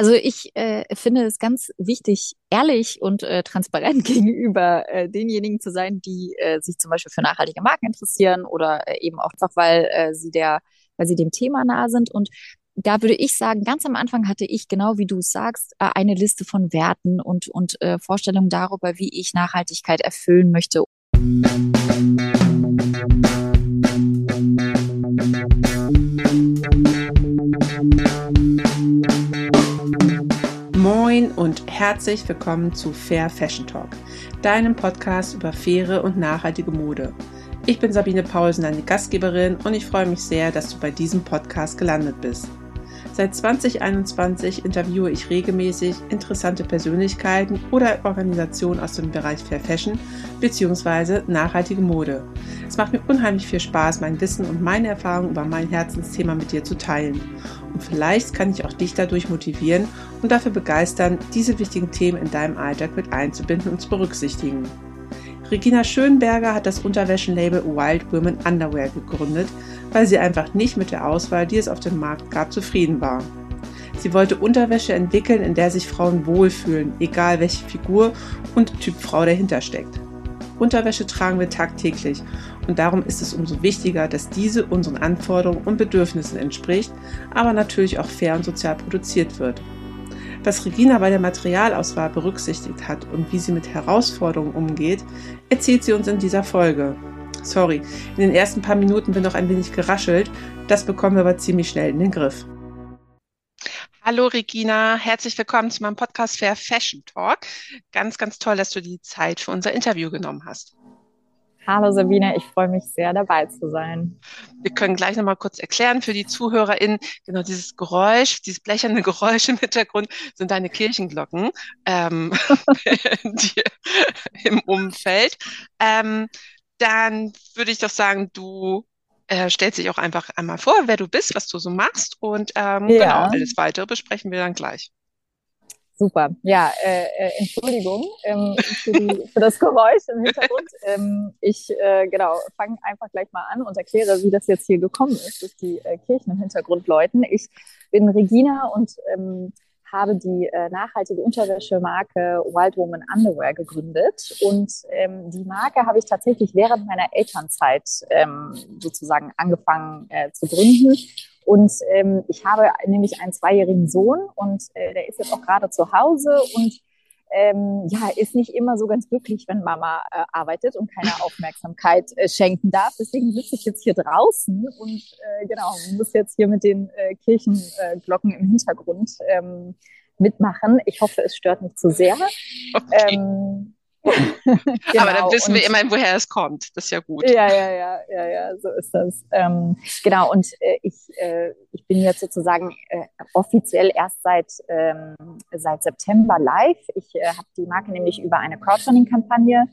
Also ich äh, finde es ganz wichtig, ehrlich und äh, transparent gegenüber äh, denjenigen zu sein, die äh, sich zum Beispiel für nachhaltige Marken interessieren oder äh, eben auch einfach, weil äh, sie der, weil sie dem Thema nahe sind. Und da würde ich sagen, ganz am Anfang hatte ich, genau wie du es sagst, äh, eine Liste von Werten und, und äh, Vorstellungen darüber, wie ich Nachhaltigkeit erfüllen möchte. Und herzlich willkommen zu Fair Fashion Talk, deinem Podcast über faire und nachhaltige Mode. Ich bin Sabine Paulsen, deine Gastgeberin und ich freue mich sehr, dass du bei diesem Podcast gelandet bist. Seit 2021 interviewe ich regelmäßig interessante Persönlichkeiten oder Organisationen aus dem Bereich Fair Fashion bzw. nachhaltige Mode. Es macht mir unheimlich viel Spaß, mein Wissen und meine Erfahrungen über mein Herzensthema mit dir zu teilen. Und vielleicht kann ich auch dich dadurch motivieren und dafür begeistern, diese wichtigen Themen in deinem Alltag mit einzubinden und zu berücksichtigen. Regina Schönberger hat das Unterwäschenlabel Wild Women Underwear gegründet, weil sie einfach nicht mit der Auswahl, die es auf dem Markt gab, zufrieden war. Sie wollte Unterwäsche entwickeln, in der sich Frauen wohlfühlen, egal welche Figur und Typ Frau dahinter steckt. Unterwäsche tragen wir tagtäglich und darum ist es umso wichtiger, dass diese unseren Anforderungen und Bedürfnissen entspricht, aber natürlich auch fair und sozial produziert wird. Was Regina bei der Materialauswahl berücksichtigt hat und wie sie mit Herausforderungen umgeht, erzählt sie uns in dieser Folge. Sorry, in den ersten paar Minuten bin noch ein wenig geraschelt, das bekommen wir aber ziemlich schnell in den Griff. Hallo Regina, herzlich willkommen zu meinem Podcast Fair Fashion Talk. Ganz, ganz toll, dass du die Zeit für unser Interview genommen hast. Hallo Sabine, ich freue mich sehr dabei zu sein. Wir können gleich nochmal kurz erklären für die ZuhörerInnen, genau dieses Geräusch, dieses blecherne Geräusch im Hintergrund sind deine Kirchenglocken ähm, im Umfeld. Ähm, dann würde ich doch sagen, du äh, stellst dich auch einfach einmal vor, wer du bist, was du so machst und ähm, ja. genau, alles weitere besprechen wir dann gleich. Super. Ja, äh, äh, Entschuldigung ähm, für, die, für, das Geräusch im Hintergrund. Ähm, ich äh, genau fange einfach gleich mal an und erkläre, wie das jetzt hier gekommen ist, dass die äh, Kirchen im Hintergrund läuten. Ich bin Regina und ähm, habe die äh, nachhaltige Unterwäschemarke Wild Woman Underwear gegründet. Und ähm, die Marke habe ich tatsächlich während meiner Elternzeit ähm, sozusagen angefangen äh, zu gründen und ähm, ich habe nämlich einen zweijährigen Sohn und äh, der ist jetzt auch gerade zu Hause und ähm, ja, ist nicht immer so ganz glücklich, wenn Mama äh, arbeitet und keine Aufmerksamkeit äh, schenken darf. Deswegen sitze ich jetzt hier draußen und äh, genau, muss jetzt hier mit den äh, Kirchenglocken im Hintergrund ähm, mitmachen. Ich hoffe, es stört nicht zu sehr. Okay. Ähm, genau. Aber dann wissen wir immerhin, woher es kommt. Das ist ja gut. Ja, ja, ja, ja, ja, so ist das. Ähm, genau, und äh, ich, äh, ich bin jetzt sozusagen äh, offiziell erst seit, ähm, seit September live. Ich äh, habe die Marke nämlich über eine Crowdfunding-Kampagne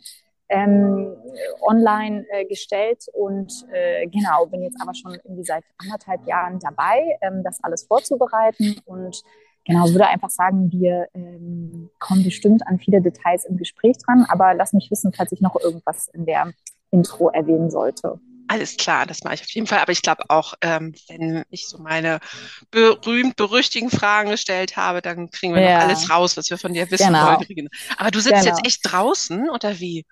ähm, online äh, gestellt und äh, genau, bin jetzt aber schon irgendwie seit anderthalb Jahren dabei, ähm, das alles vorzubereiten und genau, würde einfach sagen, wir ähm, kommen bestimmt an viele Details im Gespräch dran, aber lass mich wissen, falls ich noch irgendwas in der Intro erwähnen sollte. Alles klar, das mache ich auf jeden Fall. Aber ich glaube auch, ähm, wenn ich so meine berühmt-berüchtigen Fragen gestellt habe, dann kriegen wir ja. noch alles raus, was wir von dir wissen genau. wollen. Aber du sitzt genau. jetzt echt draußen oder wie?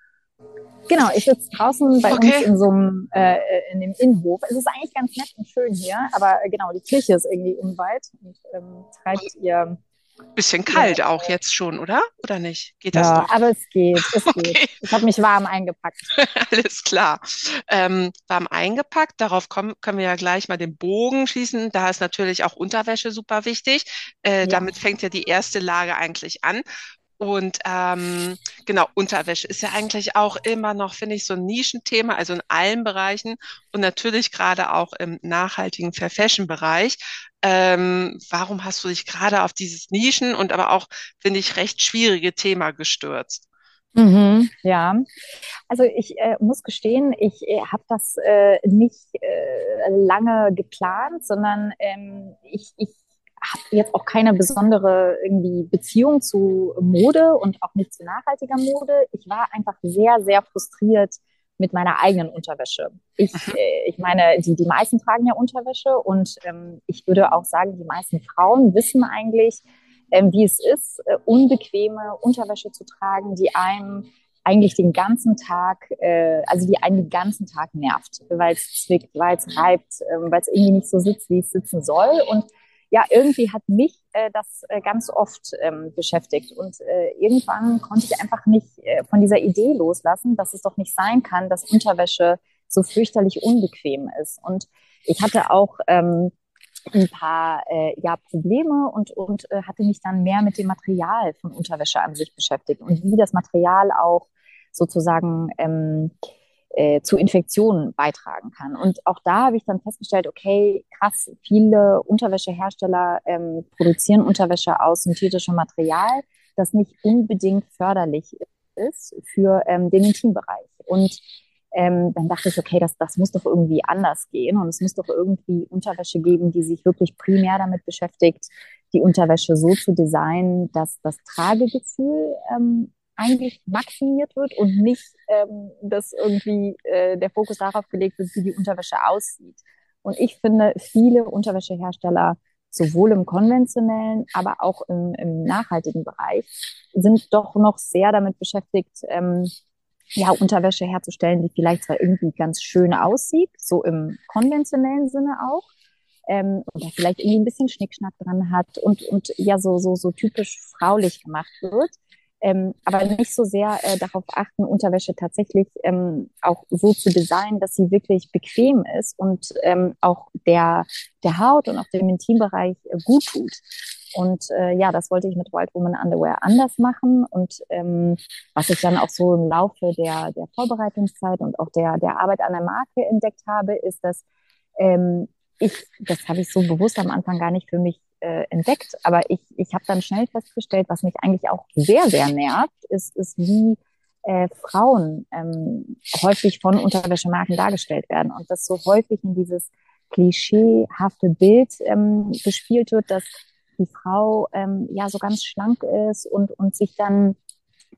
Genau, ich sitze draußen bei okay. uns in so einem, äh, in dem Innenhof. Es ist eigentlich ganz nett und schön hier, aber äh, genau, die Kirche ist irgendwie unweit und ähm, treibt ihr. Bisschen kalt ja, auch jetzt schon, oder? Oder nicht? Geht das ja, noch? aber es geht, es okay. geht. Ich habe mich warm eingepackt. Alles klar. Ähm, warm eingepackt, darauf kommen, können wir ja gleich mal den Bogen schießen. Da ist natürlich auch Unterwäsche super wichtig. Äh, ja. Damit fängt ja die erste Lage eigentlich an. Und ähm, genau, Unterwäsche ist ja eigentlich auch immer noch, finde ich, so ein Nischenthema, also in allen Bereichen und natürlich gerade auch im nachhaltigen Fair Fashion Bereich. Ähm, warum hast du dich gerade auf dieses Nischen und aber auch, finde ich, recht schwierige Thema gestürzt? Mhm, ja, also ich äh, muss gestehen, ich äh, habe das äh, nicht äh, lange geplant, sondern ähm, ich, ich habe jetzt auch keine besondere irgendwie Beziehung zu Mode und auch nicht zu nachhaltiger Mode. Ich war einfach sehr, sehr frustriert mit meiner eigenen Unterwäsche. Ich, äh, ich meine, die, die meisten tragen ja Unterwäsche und ähm, ich würde auch sagen, die meisten Frauen wissen eigentlich, ähm, wie es ist, äh, unbequeme Unterwäsche zu tragen, die einem eigentlich den ganzen Tag, äh, also die einen den ganzen Tag nervt, weil es zwickt, weil es reibt, äh, weil es irgendwie nicht so sitzt, wie es sitzen soll. Und ja, irgendwie hat mich äh, das äh, ganz oft ähm, beschäftigt. Und äh, irgendwann konnte ich einfach nicht äh, von dieser Idee loslassen, dass es doch nicht sein kann, dass Unterwäsche so fürchterlich unbequem ist. Und ich hatte auch ähm, ein paar äh, ja, Probleme und, und äh, hatte mich dann mehr mit dem Material von Unterwäsche an sich beschäftigt und wie das Material auch sozusagen ähm, äh, zu Infektionen beitragen kann. Und auch da habe ich dann festgestellt, okay, krass, viele Unterwäschehersteller ähm, produzieren Unterwäsche aus synthetischem Material, das nicht unbedingt förderlich ist für ähm, den Intimbereich. Und ähm, dann dachte ich, okay, das, das muss doch irgendwie anders gehen und es muss doch irgendwie Unterwäsche geben, die sich wirklich primär damit beschäftigt, die Unterwäsche so zu designen, dass das Tragegefühl ähm, eigentlich maximiert wird und nicht, ähm, dass irgendwie äh, der Fokus darauf gelegt wird, wie die Unterwäsche aussieht. Und ich finde, viele Unterwäschehersteller, sowohl im konventionellen, aber auch im, im nachhaltigen Bereich, sind doch noch sehr damit beschäftigt, ähm, ja, Unterwäsche herzustellen, die vielleicht zwar irgendwie ganz schön aussieht, so im konventionellen Sinne auch, ähm, oder vielleicht irgendwie ein bisschen Schnickschnack dran hat und, und ja so, so, so typisch fraulich gemacht wird. Ähm, aber nicht so sehr äh, darauf achten, Unterwäsche tatsächlich ähm, auch so zu designen, dass sie wirklich bequem ist und ähm, auch der, der Haut und auch dem Intimbereich äh, gut tut. Und äh, ja, das wollte ich mit Wild Woman Underwear anders machen. Und ähm, was ich dann auch so im Laufe der, der Vorbereitungszeit und auch der, der Arbeit an der Marke entdeckt habe, ist, dass ähm, ich, das habe ich so bewusst am Anfang gar nicht für mich äh, entdeckt, aber ich, ich habe dann schnell festgestellt, was mich eigentlich auch sehr, sehr nervt, ist, ist wie äh, Frauen ähm, häufig von Unterwäschemarken dargestellt werden. Und das so häufig in dieses klischeehafte Bild ähm, gespielt wird, dass die Frau ähm, ja so ganz schlank ist und, und sich dann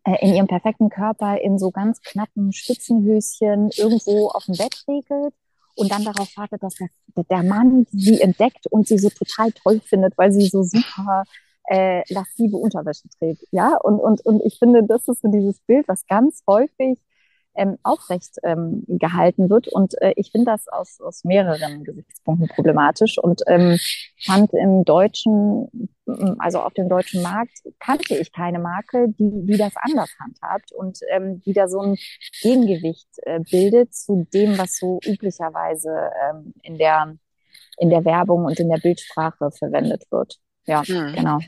äh, in ihrem perfekten Körper in so ganz knappen Spitzenhöschen irgendwo auf dem Bett regelt und dann darauf wartet, dass der, der Mann sie entdeckt und sie so total toll findet, weil sie so super äh, lassive Unterwäsche trägt. Ja, und, und, und ich finde, das ist so dieses Bild, was ganz häufig ähm, aufrecht ähm, gehalten wird. Und äh, ich finde das aus, aus mehreren Gesichtspunkten problematisch und ähm, fand im deutschen, also auf dem deutschen Markt, kannte ich keine Marke, die, die das anders handhabt und ähm, die da so ein Gegengewicht äh, bildet zu dem, was so üblicherweise ähm, in der in der Werbung und in der Bildsprache verwendet wird. Ja, hm. genau.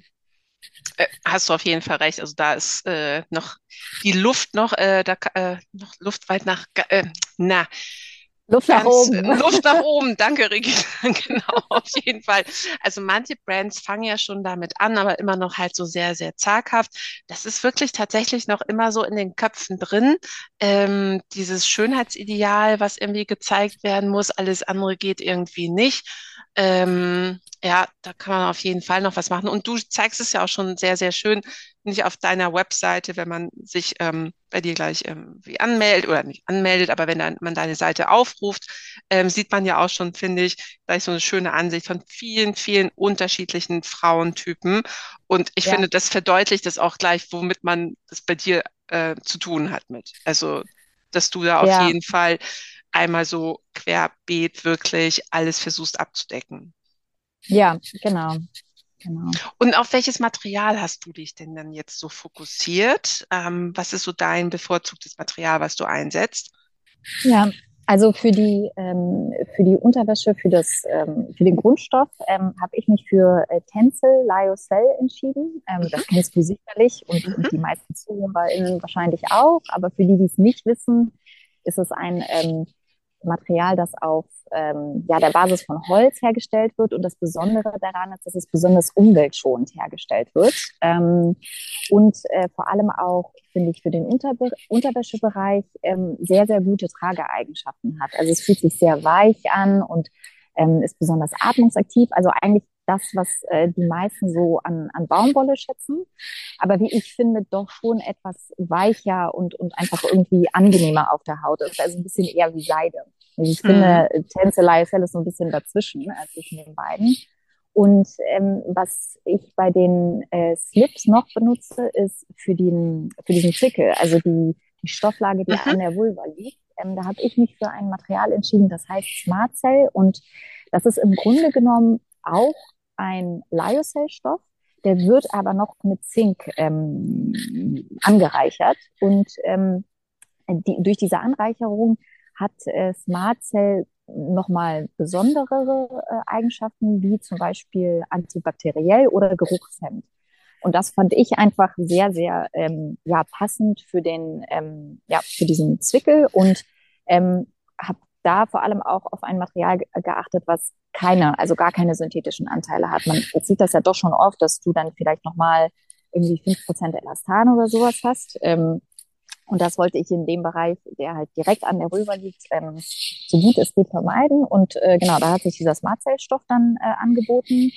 Äh, hast du auf jeden Fall recht. Also da ist äh, noch die Luft noch, äh, da, äh, noch Luft weit nach, äh, na, Luft nach Ganz, oben. Luft nach oben, danke, Ricky. genau, auf jeden Fall. Also manche Brands fangen ja schon damit an, aber immer noch halt so sehr, sehr zaghaft. Das ist wirklich tatsächlich noch immer so in den Köpfen drin. Ähm, dieses Schönheitsideal, was irgendwie gezeigt werden muss, alles andere geht irgendwie nicht. Ähm, ja, da kann man auf jeden Fall noch was machen. Und du zeigst es ja auch schon sehr, sehr schön, nicht auf deiner Webseite, wenn man sich ähm, bei dir gleich ähm, wie anmeldet oder nicht anmeldet, aber wenn dann, man deine Seite aufruft, ähm, sieht man ja auch schon, finde ich, gleich so eine schöne Ansicht von vielen, vielen unterschiedlichen Frauentypen. Und ich ja. finde, das verdeutlicht das auch gleich, womit man das bei dir äh, zu tun hat mit. Also, dass du da auf ja. jeden Fall einmal so querbeet wirklich alles versuchst abzudecken. Ja, genau. Genau. Und auf welches Material hast du dich denn dann jetzt so fokussiert? Ähm, was ist so dein bevorzugtes Material, was du einsetzt? Ja, also für die ähm, für die Unterwäsche, für das ähm, für den Grundstoff ähm, habe ich mich für äh, Tencel Lyocell entschieden. Ähm, mhm. Das kennst du sicherlich und, mhm. und die meisten ZuhörerInnen wahrscheinlich auch. Aber für die, die es nicht wissen, ist es ein ähm, Material, das auf ähm, ja, der Basis von Holz hergestellt wird. Und das Besondere daran ist, dass es besonders umweltschonend hergestellt wird. Ähm, und äh, vor allem auch, finde ich, für den Unterbe Unterwäschebereich ähm, sehr, sehr gute Trageeigenschaften hat. Also es fühlt sich sehr weich an und ähm, ist besonders atmungsaktiv. Also eigentlich das, was äh, die meisten so an, an Baumwolle schätzen. Aber wie ich finde, doch schon etwas weicher und, und einfach irgendwie angenehmer auf der Haut ist. Also ein bisschen eher wie Seide. Also ich mhm. finde, Tänzelei ist so ein bisschen dazwischen, äh, zwischen den beiden. Und ähm, was ich bei den äh, Slips noch benutze, ist für, den, für diesen Zwickel, also die, die Stofflage, die mhm. an der Vulva liegt. Ähm, da habe ich mich für ein Material entschieden, das heißt Smart Cell. Und das ist im Grunde genommen auch ein Lyocell-Stoff. Der wird aber noch mit Zink ähm, angereichert. Und ähm, die, durch diese Anreicherung hat äh, Smart Cell nochmal besondere äh, Eigenschaften, wie zum Beispiel antibakteriell oder geruchshemmend. Und das fand ich einfach sehr, sehr ähm, ja, passend für den, ähm, ja, für diesen Zwickel und ähm, habe da vor allem auch auf ein Material geachtet, was keine, also gar keine synthetischen Anteile hat. Man sieht das ja doch schon oft, dass du dann vielleicht nochmal irgendwie fünf Prozent Elastan oder sowas hast. Ähm, und das wollte ich in dem Bereich, der halt direkt an der Vulva liegt, ähm, so gut es geht vermeiden. Und äh, genau, da hat sich dieser Smart Cell Stoff dann äh, angeboten.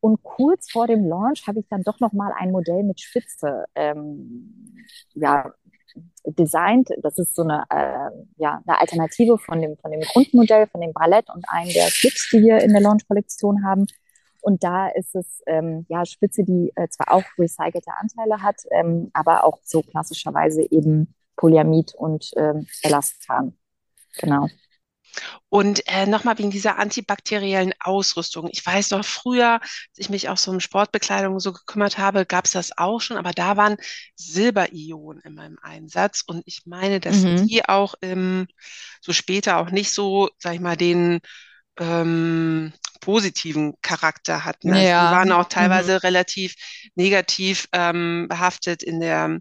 Und kurz vor dem Launch habe ich dann doch noch mal ein Modell mit Spitze ähm, ja, designt. Das ist so eine, äh, ja, eine Alternative von dem, von dem Grundmodell, von dem Ballett und einem der Slips, die wir in der Launch-Kollektion haben. Und da ist es ähm, ja Spitze, die äh, zwar auch recycelte Anteile hat, ähm, aber auch so klassischerweise eben Polyamid und ähm, Elastan. Genau. Und äh, nochmal wegen dieser antibakteriellen Ausrüstung. Ich weiß noch früher, als ich mich auch so um Sportbekleidung so gekümmert habe, gab es das auch schon, aber da waren Silberionen immer im Einsatz. Und ich meine, dass mhm. die auch im, so später auch nicht so, sag ich mal, den ähm, positiven Charakter hatten. Also ja. Die waren auch teilweise mhm. relativ negativ ähm, behaftet in der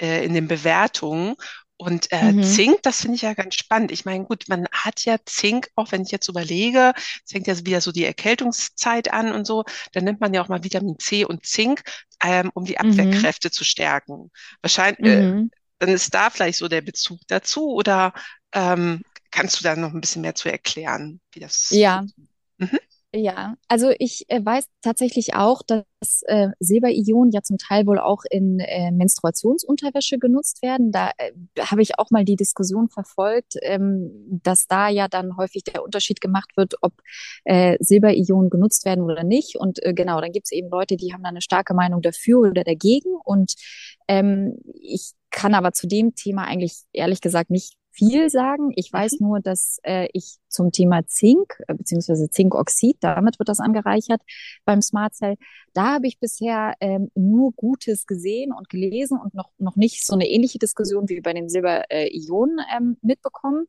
äh, in den Bewertungen. Und äh, mhm. Zink, das finde ich ja ganz spannend. Ich meine, gut, man hat ja Zink, auch wenn ich jetzt überlege, es fängt ja wieder so die Erkältungszeit an und so, dann nimmt man ja auch mal Vitamin C und Zink, ähm, um die mhm. Abwehrkräfte mhm. zu stärken. Wahrscheinlich, äh, mhm. äh, dann ist da vielleicht so der Bezug dazu oder ähm, kannst du da noch ein bisschen mehr zu erklären, wie das? Ja. Mhm. Ja, also ich äh, weiß tatsächlich auch, dass äh, Silberionen ja zum Teil wohl auch in äh, Menstruationsunterwäsche genutzt werden. Da äh, habe ich auch mal die Diskussion verfolgt, ähm, dass da ja dann häufig der Unterschied gemacht wird, ob äh, Silberionen genutzt werden oder nicht. Und äh, genau, dann gibt es eben Leute, die haben da eine starke Meinung dafür oder dagegen. Und ähm, ich kann aber zu dem Thema eigentlich ehrlich gesagt nicht viel sagen. Ich weiß mhm. nur, dass äh, ich zum Thema Zink äh, beziehungsweise Zinkoxid, damit wird das angereichert beim Smart Cell, da habe ich bisher ähm, nur Gutes gesehen und gelesen und noch, noch nicht so eine ähnliche Diskussion wie bei den Silber-Ionen äh, ähm, mitbekommen.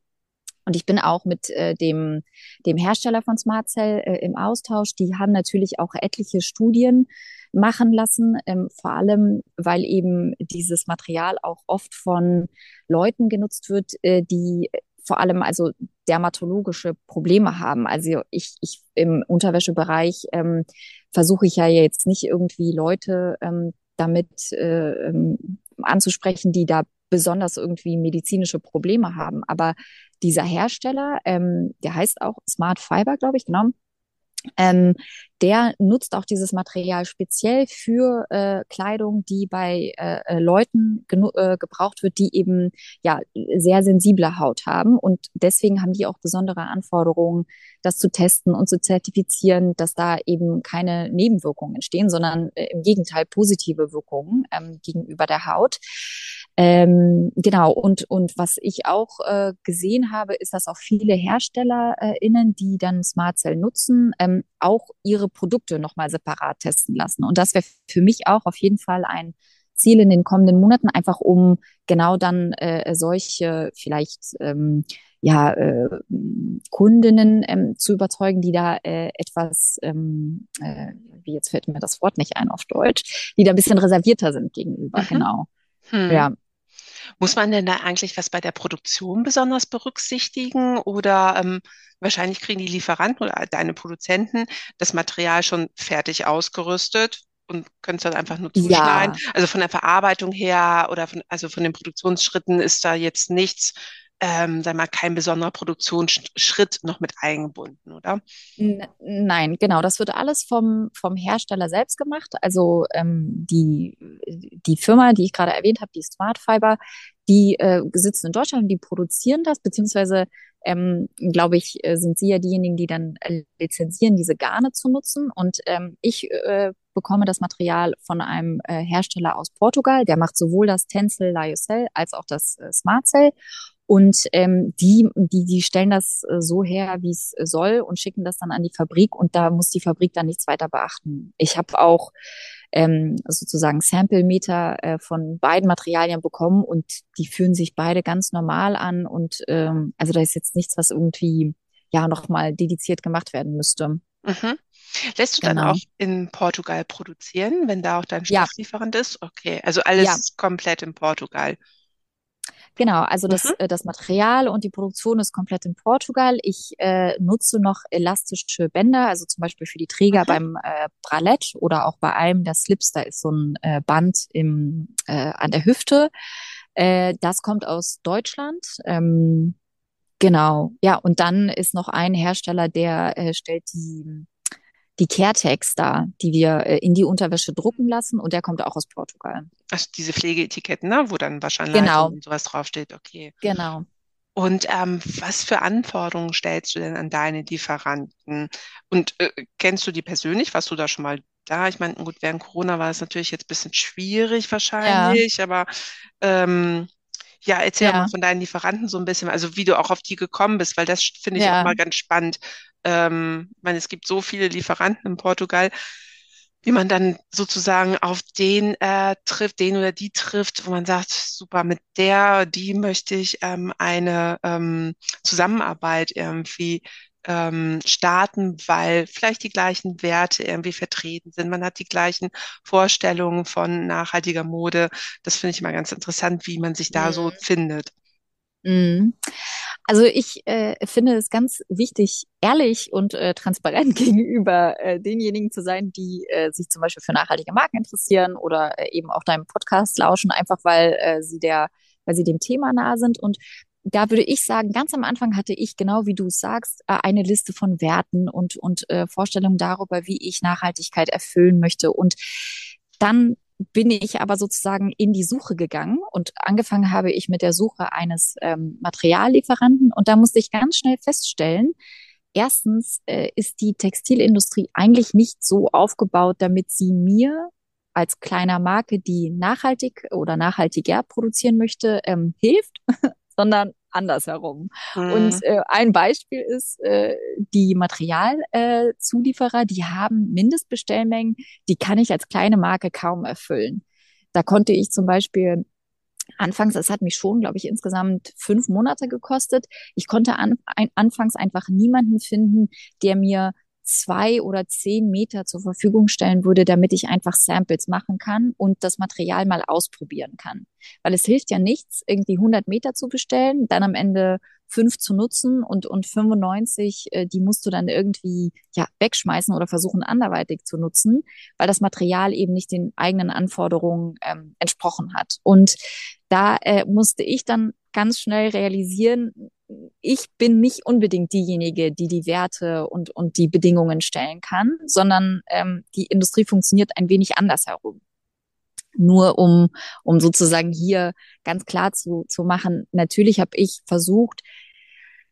Und ich bin auch mit äh, dem, dem Hersteller von Smart Cell äh, im Austausch. Die haben natürlich auch etliche Studien machen lassen, ähm, vor allem weil eben dieses Material auch oft von Leuten genutzt wird, äh, die vor allem also dermatologische Probleme haben. Also ich, ich im Unterwäschebereich ähm, versuche ich ja jetzt nicht irgendwie Leute ähm, damit äh, ähm, anzusprechen, die da besonders irgendwie medizinische Probleme haben. Aber dieser Hersteller, ähm, der heißt auch Smart Fiber, glaube ich, genau, ähm, der nutzt auch dieses Material speziell für äh, Kleidung, die bei äh, äh Leuten äh, gebraucht wird, die eben ja sehr sensible Haut haben. Und deswegen haben die auch besondere Anforderungen, das zu testen und zu zertifizieren, dass da eben keine Nebenwirkungen entstehen, sondern äh, im Gegenteil positive Wirkungen ähm, gegenüber der Haut. Ähm, genau, und, und was ich auch äh, gesehen habe, ist, dass auch viele HerstellerInnen, äh, die dann Smart Cell nutzen, ähm, auch ihre Produkte nochmal separat testen lassen. Und das wäre für mich auch auf jeden Fall ein Ziel in den kommenden Monaten, einfach um genau dann äh, solche vielleicht ähm, ja, äh, Kundinnen ähm, zu überzeugen, die da äh, etwas, ähm, äh, wie jetzt fällt mir das Wort nicht ein auf Deutsch, die da ein bisschen reservierter sind gegenüber, mhm. genau. Hm. Ja. Muss man denn da eigentlich was bei der Produktion besonders berücksichtigen oder ähm, wahrscheinlich kriegen die Lieferanten oder deine Produzenten das Material schon fertig ausgerüstet und können es dann einfach nur zuschneiden? Ja. Also von der Verarbeitung her oder von, also von den Produktionsschritten ist da jetzt nichts ähm, sag mal, kein besonderer Produktionsschritt noch mit eingebunden, oder? Nein, genau. Das wird alles vom, vom Hersteller selbst gemacht. Also ähm, die, die Firma, die ich gerade erwähnt habe, die Smart Fiber, die äh, sitzen in Deutschland und die produzieren das, beziehungsweise ähm, glaube ich, äh, sind Sie ja diejenigen, die dann lizenzieren, diese Garne zu nutzen. Und ähm, ich äh, bekomme das Material von einem äh, Hersteller aus Portugal. Der macht sowohl das Tencel Lyocell als auch das äh, Smart Cell. Und ähm, die, die, die stellen das äh, so her, wie es soll und schicken das dann an die Fabrik und da muss die Fabrik dann nichts weiter beachten. Ich habe auch ähm, sozusagen Sample-Meter äh, von beiden Materialien bekommen und die fühlen sich beide ganz normal an und ähm, also da ist jetzt nichts, was irgendwie ja nochmal dediziert gemacht werden müsste. Mhm. Lässt du genau. dann auch in Portugal produzieren, wenn da auch dein Stofflieferant ja. ist? Okay, also alles ja. komplett in Portugal. Genau, also das, mhm. Äh, das Material und die Produktion ist komplett in Portugal. Ich äh, nutze noch elastische Bänder, also zum Beispiel für die Träger mhm. beim äh, Bralett oder auch bei einem der Slips, da ist so ein äh, Band im, äh, an der Hüfte. Äh, das kommt aus Deutschland. Ähm, genau, ja, und dann ist noch ein Hersteller, der äh, stellt die die Caretex da, die wir äh, in die Unterwäsche drucken lassen und der kommt auch aus Portugal. Also diese Pflegeetiketten, ne? wo dann wahrscheinlich genau. und sowas draufsteht, okay. Genau. Und ähm, was für Anforderungen stellst du denn an deine Lieferanten? Und äh, kennst du die persönlich? Warst du da schon mal da? Ich meine, gut, während Corona war es natürlich jetzt ein bisschen schwierig wahrscheinlich, ja. aber ähm, ja, erzähl ja. mal von deinen Lieferanten so ein bisschen, also wie du auch auf die gekommen bist, weil das finde ich ja. auch mal ganz spannend. Ähm, ich meine, es gibt so viele Lieferanten in Portugal, wie man dann sozusagen auf den äh, trifft, den oder die trifft, wo man sagt, super, mit der, die möchte ich ähm, eine ähm, Zusammenarbeit irgendwie ähm, starten, weil vielleicht die gleichen Werte irgendwie vertreten sind. Man hat die gleichen Vorstellungen von nachhaltiger Mode. Das finde ich immer ganz interessant, wie man sich da mhm. so findet. Mhm. Also ich äh, finde es ganz wichtig, ehrlich und äh, transparent gegenüber äh, denjenigen zu sein, die äh, sich zum Beispiel für nachhaltige Marken interessieren oder äh, eben auch deinem Podcast lauschen, einfach weil äh, sie der, weil sie dem Thema nahe sind. Und da würde ich sagen, ganz am Anfang hatte ich, genau wie du sagst, äh, eine Liste von Werten und, und äh, Vorstellungen darüber, wie ich Nachhaltigkeit erfüllen möchte. Und dann bin ich aber sozusagen in die Suche gegangen und angefangen habe ich mit der Suche eines ähm, Materiallieferanten. Und da musste ich ganz schnell feststellen, erstens äh, ist die Textilindustrie eigentlich nicht so aufgebaut, damit sie mir als kleiner Marke, die nachhaltig oder nachhaltiger produzieren möchte, ähm, hilft, sondern andersherum. Mhm. Und äh, ein Beispiel ist, äh, die Materialzulieferer, äh, die haben Mindestbestellmengen, die kann ich als kleine Marke kaum erfüllen. Da konnte ich zum Beispiel Anfangs, es hat mich schon, glaube ich, insgesamt fünf Monate gekostet. Ich konnte an, ein, anfangs einfach niemanden finden, der mir zwei oder zehn Meter zur Verfügung stellen würde, damit ich einfach Samples machen kann und das Material mal ausprobieren kann. Weil es hilft ja nichts, irgendwie 100 Meter zu bestellen, dann am Ende fünf zu nutzen und, und 95, äh, die musst du dann irgendwie ja wegschmeißen oder versuchen anderweitig zu nutzen, weil das Material eben nicht den eigenen Anforderungen ähm, entsprochen hat. Und da äh, musste ich dann ganz schnell realisieren, ich bin nicht unbedingt diejenige, die die Werte und, und die Bedingungen stellen kann, sondern ähm, die Industrie funktioniert ein wenig anders herum. Nur um, um sozusagen hier ganz klar zu, zu machen, natürlich habe ich versucht,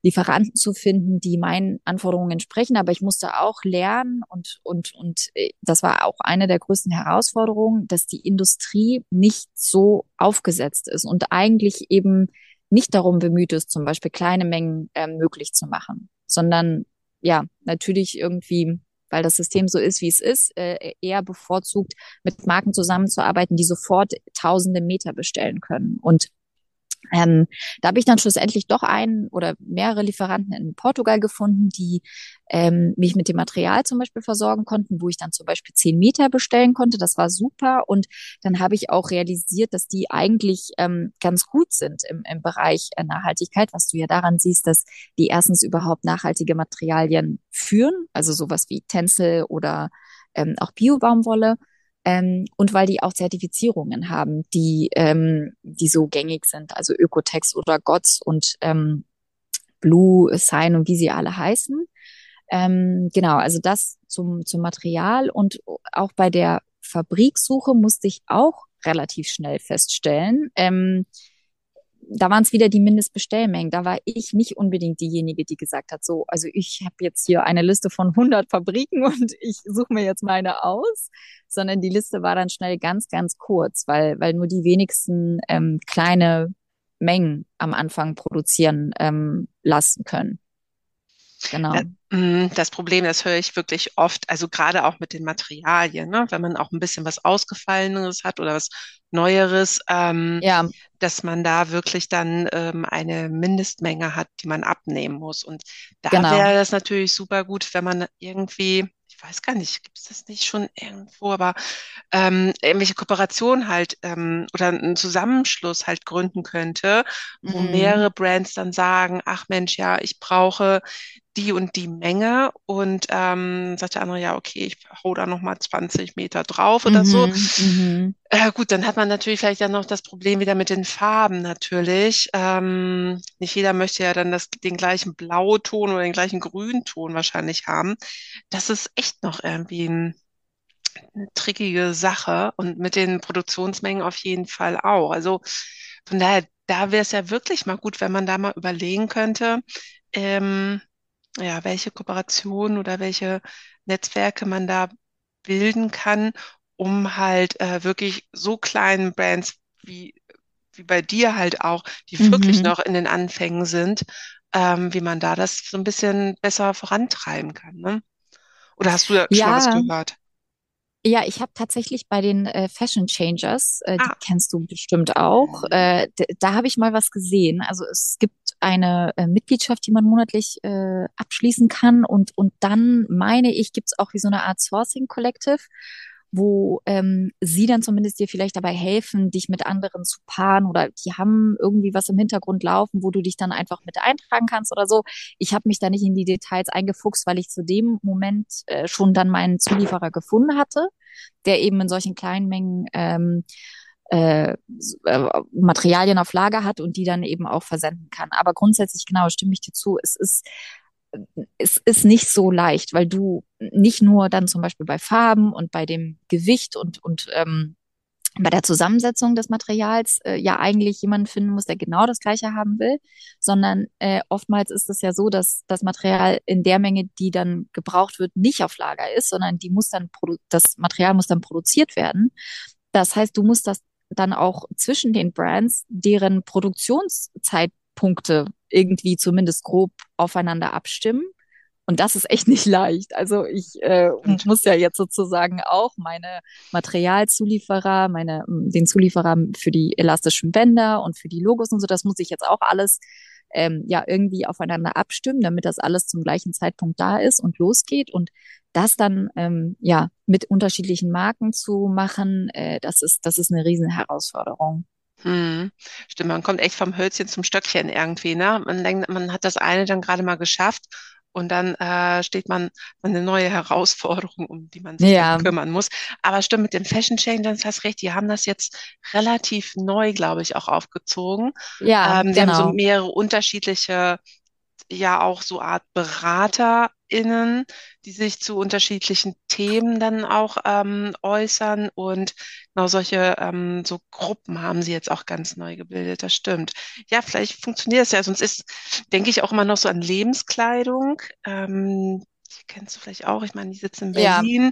Lieferanten zu finden, die meinen Anforderungen entsprechen. Aber ich musste auch lernen und, und, und äh, das war auch eine der größten Herausforderungen, dass die Industrie nicht so aufgesetzt ist und eigentlich eben nicht darum bemüht ist, zum Beispiel kleine Mengen äh, möglich zu machen, sondern ja, natürlich irgendwie, weil das System so ist, wie es ist, äh, eher bevorzugt, mit Marken zusammenzuarbeiten, die sofort tausende Meter bestellen können. Und ähm, da habe ich dann schlussendlich doch einen oder mehrere Lieferanten in Portugal gefunden, die ähm, mich mit dem Material zum Beispiel versorgen konnten, wo ich dann zum Beispiel zehn Meter bestellen konnte. Das war super. Und dann habe ich auch realisiert, dass die eigentlich ähm, ganz gut sind im, im Bereich äh, Nachhaltigkeit, was du ja daran siehst, dass die erstens überhaupt nachhaltige Materialien führen, also sowas wie Tencel oder ähm, auch Bio-Baumwolle ähm, und weil die auch Zertifizierungen haben, die, ähm, die so gängig sind, also Ökotex oder GOTS und ähm, Blue Sign und wie sie alle heißen. Ähm, genau, also das zum, zum Material und auch bei der Fabriksuche musste ich auch relativ schnell feststellen, ähm, da waren es wieder die Mindestbestellmengen. Da war ich nicht unbedingt diejenige, die gesagt hat, so, also ich habe jetzt hier eine Liste von 100 Fabriken und ich suche mir jetzt meine aus, sondern die Liste war dann schnell ganz, ganz kurz, weil, weil nur die wenigsten ähm, kleine Mengen am Anfang produzieren ähm, lassen können. Genau. Mm, das Problem, das höre ich wirklich oft, also gerade auch mit den Materialien, ne? wenn man auch ein bisschen was Ausgefalleneres hat oder was Neueres, ähm, ja. dass man da wirklich dann ähm, eine Mindestmenge hat, die man abnehmen muss. Und da genau. wäre das natürlich super gut, wenn man irgendwie ich weiß gar nicht, gibt es das nicht schon irgendwo, aber ähm, irgendwelche Kooperationen halt ähm, oder einen Zusammenschluss halt gründen könnte, wo mhm. mehrere Brands dann sagen, ach Mensch, ja, ich brauche die und die Menge und ähm, sagt der andere, ja, okay, ich hau da nochmal 20 Meter drauf oder mhm, so. Mhm. Äh, gut, dann hat man natürlich vielleicht dann noch das Problem wieder mit den Farben natürlich. Ähm, nicht jeder möchte ja dann das, den gleichen Blauton oder den gleichen Grünton wahrscheinlich haben. Das ist echt noch irgendwie ein, eine trickige Sache und mit den Produktionsmengen auf jeden Fall auch. Also von daher, da wäre es ja wirklich mal gut, wenn man da mal überlegen könnte, ähm, ja, welche Kooperationen oder welche Netzwerke man da bilden kann, um halt äh, wirklich so kleinen Brands wie, wie bei dir halt auch, die mhm. wirklich noch in den Anfängen sind, ähm, wie man da das so ein bisschen besser vorantreiben kann. Ne? Oder hast du da ja. schon was gehört? Ja, ich habe tatsächlich bei den äh, Fashion Changers, äh, ah. die kennst du bestimmt auch, äh, da habe ich mal was gesehen. Also es gibt eine äh, Mitgliedschaft, die man monatlich äh, abschließen kann und und dann meine ich, gibt's auch wie so eine Art Sourcing Collective wo ähm, sie dann zumindest dir vielleicht dabei helfen, dich mit anderen zu paaren oder die haben irgendwie was im Hintergrund laufen, wo du dich dann einfach mit eintragen kannst oder so. Ich habe mich da nicht in die Details eingefuchst, weil ich zu dem Moment äh, schon dann meinen Zulieferer gefunden hatte, der eben in solchen kleinen Mengen ähm, äh, äh, Materialien auf Lager hat und die dann eben auch versenden kann. Aber grundsätzlich, genau, stimme ich dir zu. Es ist es ist nicht so leicht, weil du nicht nur dann zum Beispiel bei Farben und bei dem Gewicht und, und ähm, bei der Zusammensetzung des Materials äh, ja eigentlich jemanden finden muss, der genau das Gleiche haben will, sondern äh, oftmals ist es ja so, dass das Material in der Menge, die dann gebraucht wird, nicht auf Lager ist, sondern die muss dann das Material muss dann produziert werden. Das heißt, du musst das dann auch zwischen den Brands, deren Produktionszeit Punkte irgendwie zumindest grob aufeinander abstimmen. Und das ist echt nicht leicht. Also ich äh, muss ja jetzt sozusagen auch meine Materialzulieferer, meine, den Zulieferer für die elastischen Bänder und für die Logos und so, das muss ich jetzt auch alles ähm, ja irgendwie aufeinander abstimmen, damit das alles zum gleichen Zeitpunkt da ist und losgeht. Und das dann ähm, ja mit unterschiedlichen Marken zu machen, äh, das ist das ist eine Riesenherausforderung. Hm. Stimmt, man kommt echt vom Hölzchen zum Stöckchen irgendwie, ne? Man denkt, man hat das eine dann gerade mal geschafft und dann äh, steht man eine neue Herausforderung, um die man sich ja. kümmern muss. Aber stimmt, mit den Fashion Changers hast recht, die haben das jetzt relativ neu, glaube ich, auch aufgezogen. Ja, ähm, die genau. haben so genau. mehrere unterschiedliche ja auch so Art BeraterInnen, die sich zu unterschiedlichen Themen dann auch ähm, äußern und genau solche ähm, so Gruppen haben sie jetzt auch ganz neu gebildet, das stimmt. Ja, vielleicht funktioniert es ja, sonst ist, denke ich auch immer noch so an Lebenskleidung. Ähm, die kennst du vielleicht auch, ich meine, die sitzen in Berlin.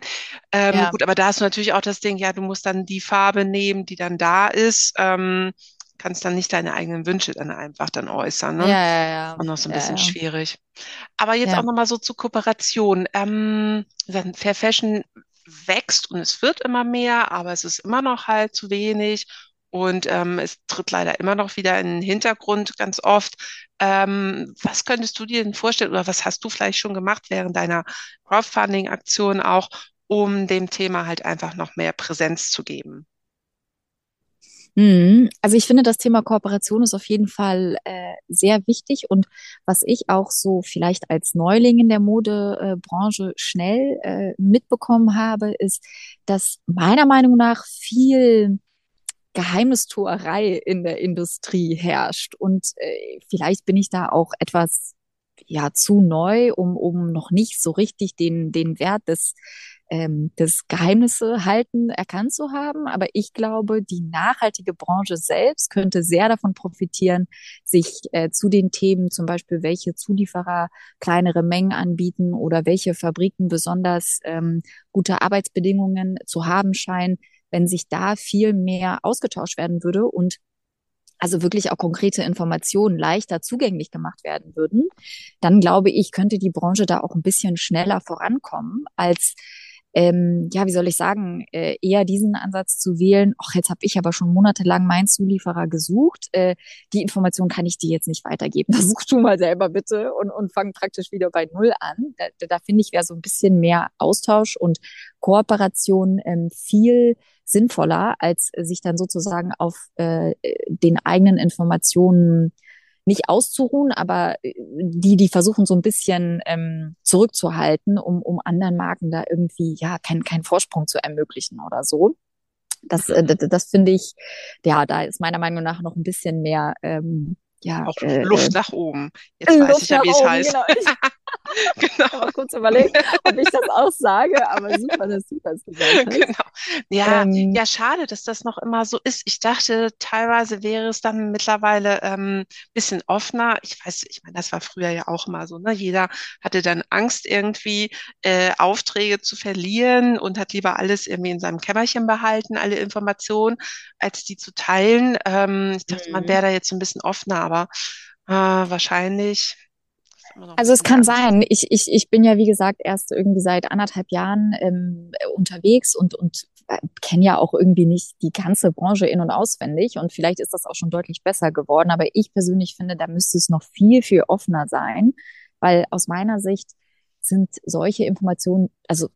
Ja. Ähm, ja. Gut, aber da hast du natürlich auch das Ding, ja, du musst dann die Farbe nehmen, die dann da ist. Ähm, kannst dann nicht deine eigenen Wünsche dann einfach dann äußern. Ne? Ja, ja, ja. Und noch so ein bisschen ja. schwierig. Aber jetzt ja. auch nochmal so zur Kooperation. Ähm, Fair Fashion wächst und es wird immer mehr, aber es ist immer noch halt zu wenig. Und ähm, es tritt leider immer noch wieder in den Hintergrund ganz oft. Ähm, was könntest du dir denn vorstellen oder was hast du vielleicht schon gemacht während deiner Crowdfunding-Aktion auch, um dem Thema halt einfach noch mehr Präsenz zu geben? Mhm. Also ich finde, das Thema Kooperation ist auf jeden Fall äh, sehr wichtig und was ich auch so vielleicht als Neuling in der Modebranche schnell äh, mitbekommen habe, ist, dass meiner Meinung nach viel Geheimnistuerei in der Industrie herrscht und äh, vielleicht bin ich da auch etwas ja zu neu, um, um noch nicht so richtig den, den Wert des, ähm, des Geheimnisse halten erkannt zu haben. Aber ich glaube, die nachhaltige Branche selbst könnte sehr davon profitieren, sich äh, zu den Themen, zum Beispiel welche Zulieferer kleinere Mengen anbieten oder welche Fabriken besonders ähm, gute Arbeitsbedingungen zu haben scheinen, wenn sich da viel mehr ausgetauscht werden würde und also wirklich auch konkrete Informationen leichter zugänglich gemacht werden würden, dann glaube ich, könnte die Branche da auch ein bisschen schneller vorankommen, als ähm, ja, wie soll ich sagen, äh, eher diesen Ansatz zu wählen, ach, jetzt habe ich aber schon monatelang meinen Zulieferer gesucht, äh, die Information kann ich dir jetzt nicht weitergeben. Das suchst du mal selber bitte und, und fang praktisch wieder bei Null an. Da, da finde ich, wäre so ein bisschen mehr Austausch und Kooperation ähm, viel sinnvoller, als sich dann sozusagen auf äh, den eigenen Informationen nicht auszuruhen, aber äh, die, die versuchen so ein bisschen ähm, zurückzuhalten, um, um anderen Marken da irgendwie ja keinen keinen Vorsprung zu ermöglichen oder so. Das, äh, das, das finde ich, ja, da ist meiner Meinung nach noch ein bisschen mehr ähm, ja, auch äh, Luft nach oben. Jetzt Luft weiß ich ja, wie es heißt. Genau. Ich genau. mal kurz überlegen, ob ich das auch sage, aber super, dass du das gesagt hast. Genau. Ja, ähm, ja, schade, dass das noch immer so ist. Ich dachte, teilweise wäre es dann mittlerweile ähm, bisschen offener. Ich weiß, ich meine, das war früher ja auch immer so, ne? Jeder hatte dann Angst, irgendwie äh, Aufträge zu verlieren und hat lieber alles irgendwie in seinem Kämmerchen behalten, alle Informationen, als die zu teilen. Ähm, ich dachte, man mhm. wäre da jetzt ein bisschen offener, aber äh, wahrscheinlich also es kann sein. Ich, ich, ich bin ja, wie gesagt, erst irgendwie seit anderthalb Jahren ähm, unterwegs und, und äh, kenne ja auch irgendwie nicht die ganze Branche in- und auswendig. Und vielleicht ist das auch schon deutlich besser geworden. Aber ich persönlich finde, da müsste es noch viel, viel offener sein, weil aus meiner Sicht sind solche Informationen, also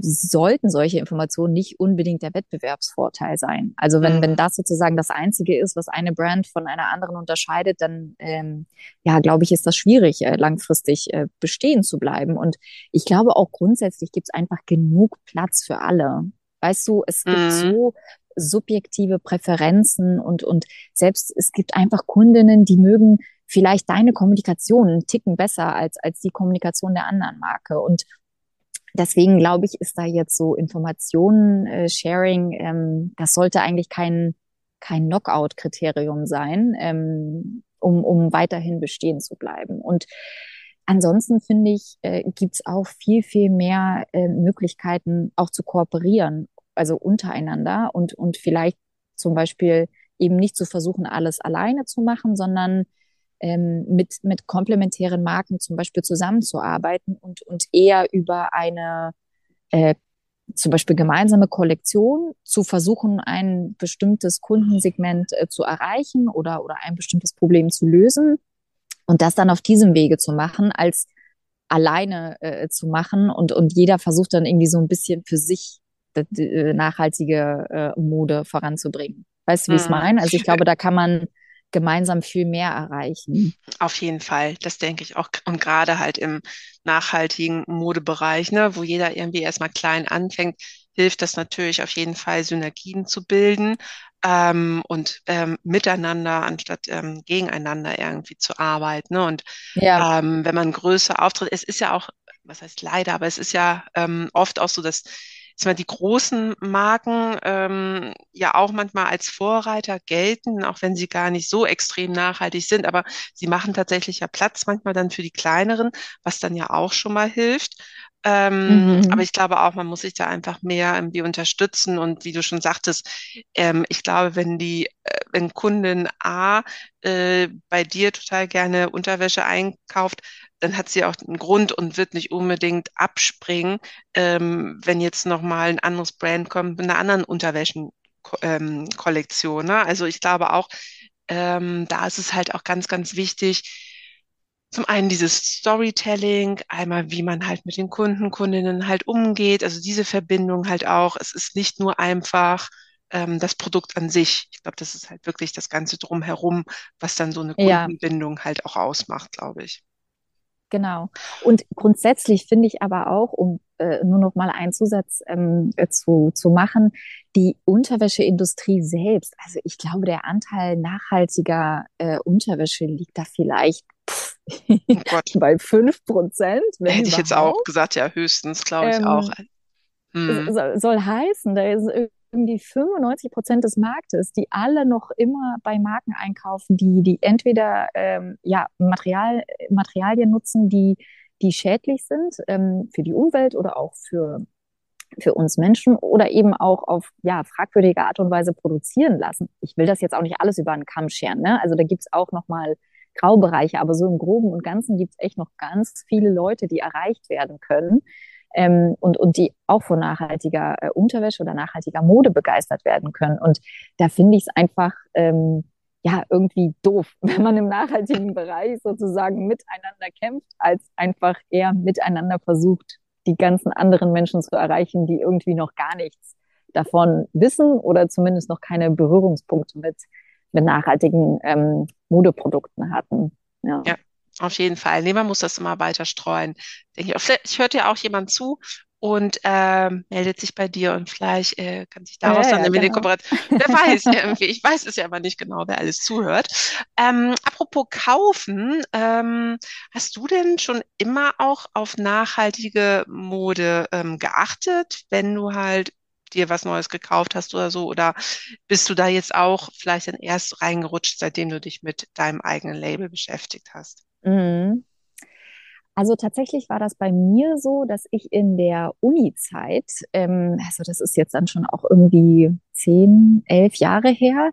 sollten solche Informationen nicht unbedingt der Wettbewerbsvorteil sein. Also wenn, mhm. wenn das sozusagen das Einzige ist, was eine Brand von einer anderen unterscheidet, dann ähm, ja, glaube ich, ist das schwierig, äh, langfristig äh, bestehen zu bleiben. Und ich glaube auch grundsätzlich gibt es einfach genug Platz für alle. Weißt du, es gibt mhm. so subjektive Präferenzen und, und selbst es gibt einfach Kundinnen, die mögen vielleicht deine Kommunikation einen Ticken besser als, als die Kommunikation der anderen Marke. Und Deswegen glaube ich, ist da jetzt so Informationen-Sharing, äh, ähm, das sollte eigentlich kein, kein Knockout-Kriterium sein, ähm, um, um weiterhin bestehen zu bleiben. Und ansonsten finde ich, äh, gibt es auch viel, viel mehr äh, Möglichkeiten, auch zu kooperieren, also untereinander und, und vielleicht zum Beispiel eben nicht zu versuchen, alles alleine zu machen, sondern ähm, mit, mit komplementären Marken zum Beispiel zusammenzuarbeiten und, und eher über eine äh, zum Beispiel gemeinsame Kollektion zu versuchen, ein bestimmtes Kundensegment äh, zu erreichen oder, oder ein bestimmtes Problem zu lösen und das dann auf diesem Wege zu machen, als alleine äh, zu machen und, und jeder versucht dann irgendwie so ein bisschen für sich äh, nachhaltige äh, Mode voranzubringen. Weißt du, wie ich es mhm. meine? Also ich glaube, da kann man gemeinsam viel mehr erreichen. Auf jeden Fall, das denke ich auch. Und gerade halt im nachhaltigen Modebereich, ne, wo jeder irgendwie erstmal klein anfängt, hilft das natürlich auf jeden Fall, Synergien zu bilden ähm, und ähm, miteinander anstatt ähm, gegeneinander irgendwie zu arbeiten. Ne? Und ja. ähm, wenn man größer auftritt, es ist ja auch, was heißt leider, aber es ist ja ähm, oft auch so, dass mal, die großen Marken ähm, ja auch manchmal als Vorreiter gelten, auch wenn sie gar nicht so extrem nachhaltig sind, aber sie machen tatsächlich ja Platz manchmal dann für die kleineren, was dann ja auch schon mal hilft. Ähm, mhm. Aber ich glaube auch, man muss sich da einfach mehr irgendwie unterstützen und wie du schon sagtest, ähm, ich glaube, wenn die, äh, wenn Kundin A äh, bei dir total gerne Unterwäsche einkauft, dann hat sie auch einen Grund und wird nicht unbedingt abspringen, ähm, wenn jetzt nochmal ein anderes Brand kommt mit einer anderen Unterwäschenkollektion. Ähm, ne? Also ich glaube auch, ähm, da ist es halt auch ganz, ganz wichtig, zum einen dieses Storytelling, einmal wie man halt mit den Kunden, Kundinnen halt umgeht, also diese Verbindung halt auch. Es ist nicht nur einfach ähm, das Produkt an sich. Ich glaube, das ist halt wirklich das Ganze drumherum, was dann so eine Kundenbindung ja. halt auch ausmacht, glaube ich. Genau. Und grundsätzlich finde ich aber auch, um äh, nur noch mal einen Zusatz ähm, äh, zu, zu machen, die Unterwäscheindustrie selbst, also ich glaube, der Anteil nachhaltiger äh, Unterwäsche liegt da vielleicht oh bei 5 Prozent. Hätte überhaupt. ich jetzt auch gesagt, ja, höchstens, glaube ich ähm, auch. Hm. Soll, heißen, da ist irgendwie 95 Prozent des Marktes, die alle noch immer bei Marken einkaufen, die, die entweder ähm, ja, Material, Materialien nutzen, die, die schädlich sind ähm, für die Umwelt oder auch für, für uns Menschen oder eben auch auf ja, fragwürdige Art und Weise produzieren lassen. Ich will das jetzt auch nicht alles über einen Kamm scheren. Ne? Also da gibt's auch nochmal Graubereiche, aber so im Groben und Ganzen gibt's echt noch ganz viele Leute, die erreicht werden können ähm, und, und die auch von nachhaltiger äh, Unterwäsche oder nachhaltiger Mode begeistert werden können. Und da finde ich es einfach ähm, ja irgendwie doof, wenn man im nachhaltigen Bereich sozusagen miteinander kämpft, als einfach eher miteinander versucht, die ganzen anderen Menschen zu erreichen, die irgendwie noch gar nichts davon wissen oder zumindest noch keine Berührungspunkte mit, mit nachhaltigen ähm, Modeprodukten hatten. Ja. ja. Auf jeden Fall. Nee, man muss das immer weiter streuen. Denke ich, vielleicht hört ja auch jemand zu und äh, meldet sich bei dir und vielleicht äh, kann sich daraus ja, dann ja, genau. Kooperation. Wer weiß irgendwie, ich weiß es ja aber nicht genau, wer alles zuhört. Ähm, apropos kaufen, ähm, hast du denn schon immer auch auf nachhaltige Mode ähm, geachtet, wenn du halt dir was Neues gekauft hast oder so? Oder bist du da jetzt auch vielleicht dann erst reingerutscht, seitdem du dich mit deinem eigenen Label beschäftigt hast? Mhm. Also tatsächlich war das bei mir so, dass ich in der Uni-Zeit, ähm, also das ist jetzt dann schon auch irgendwie zehn, elf Jahre her,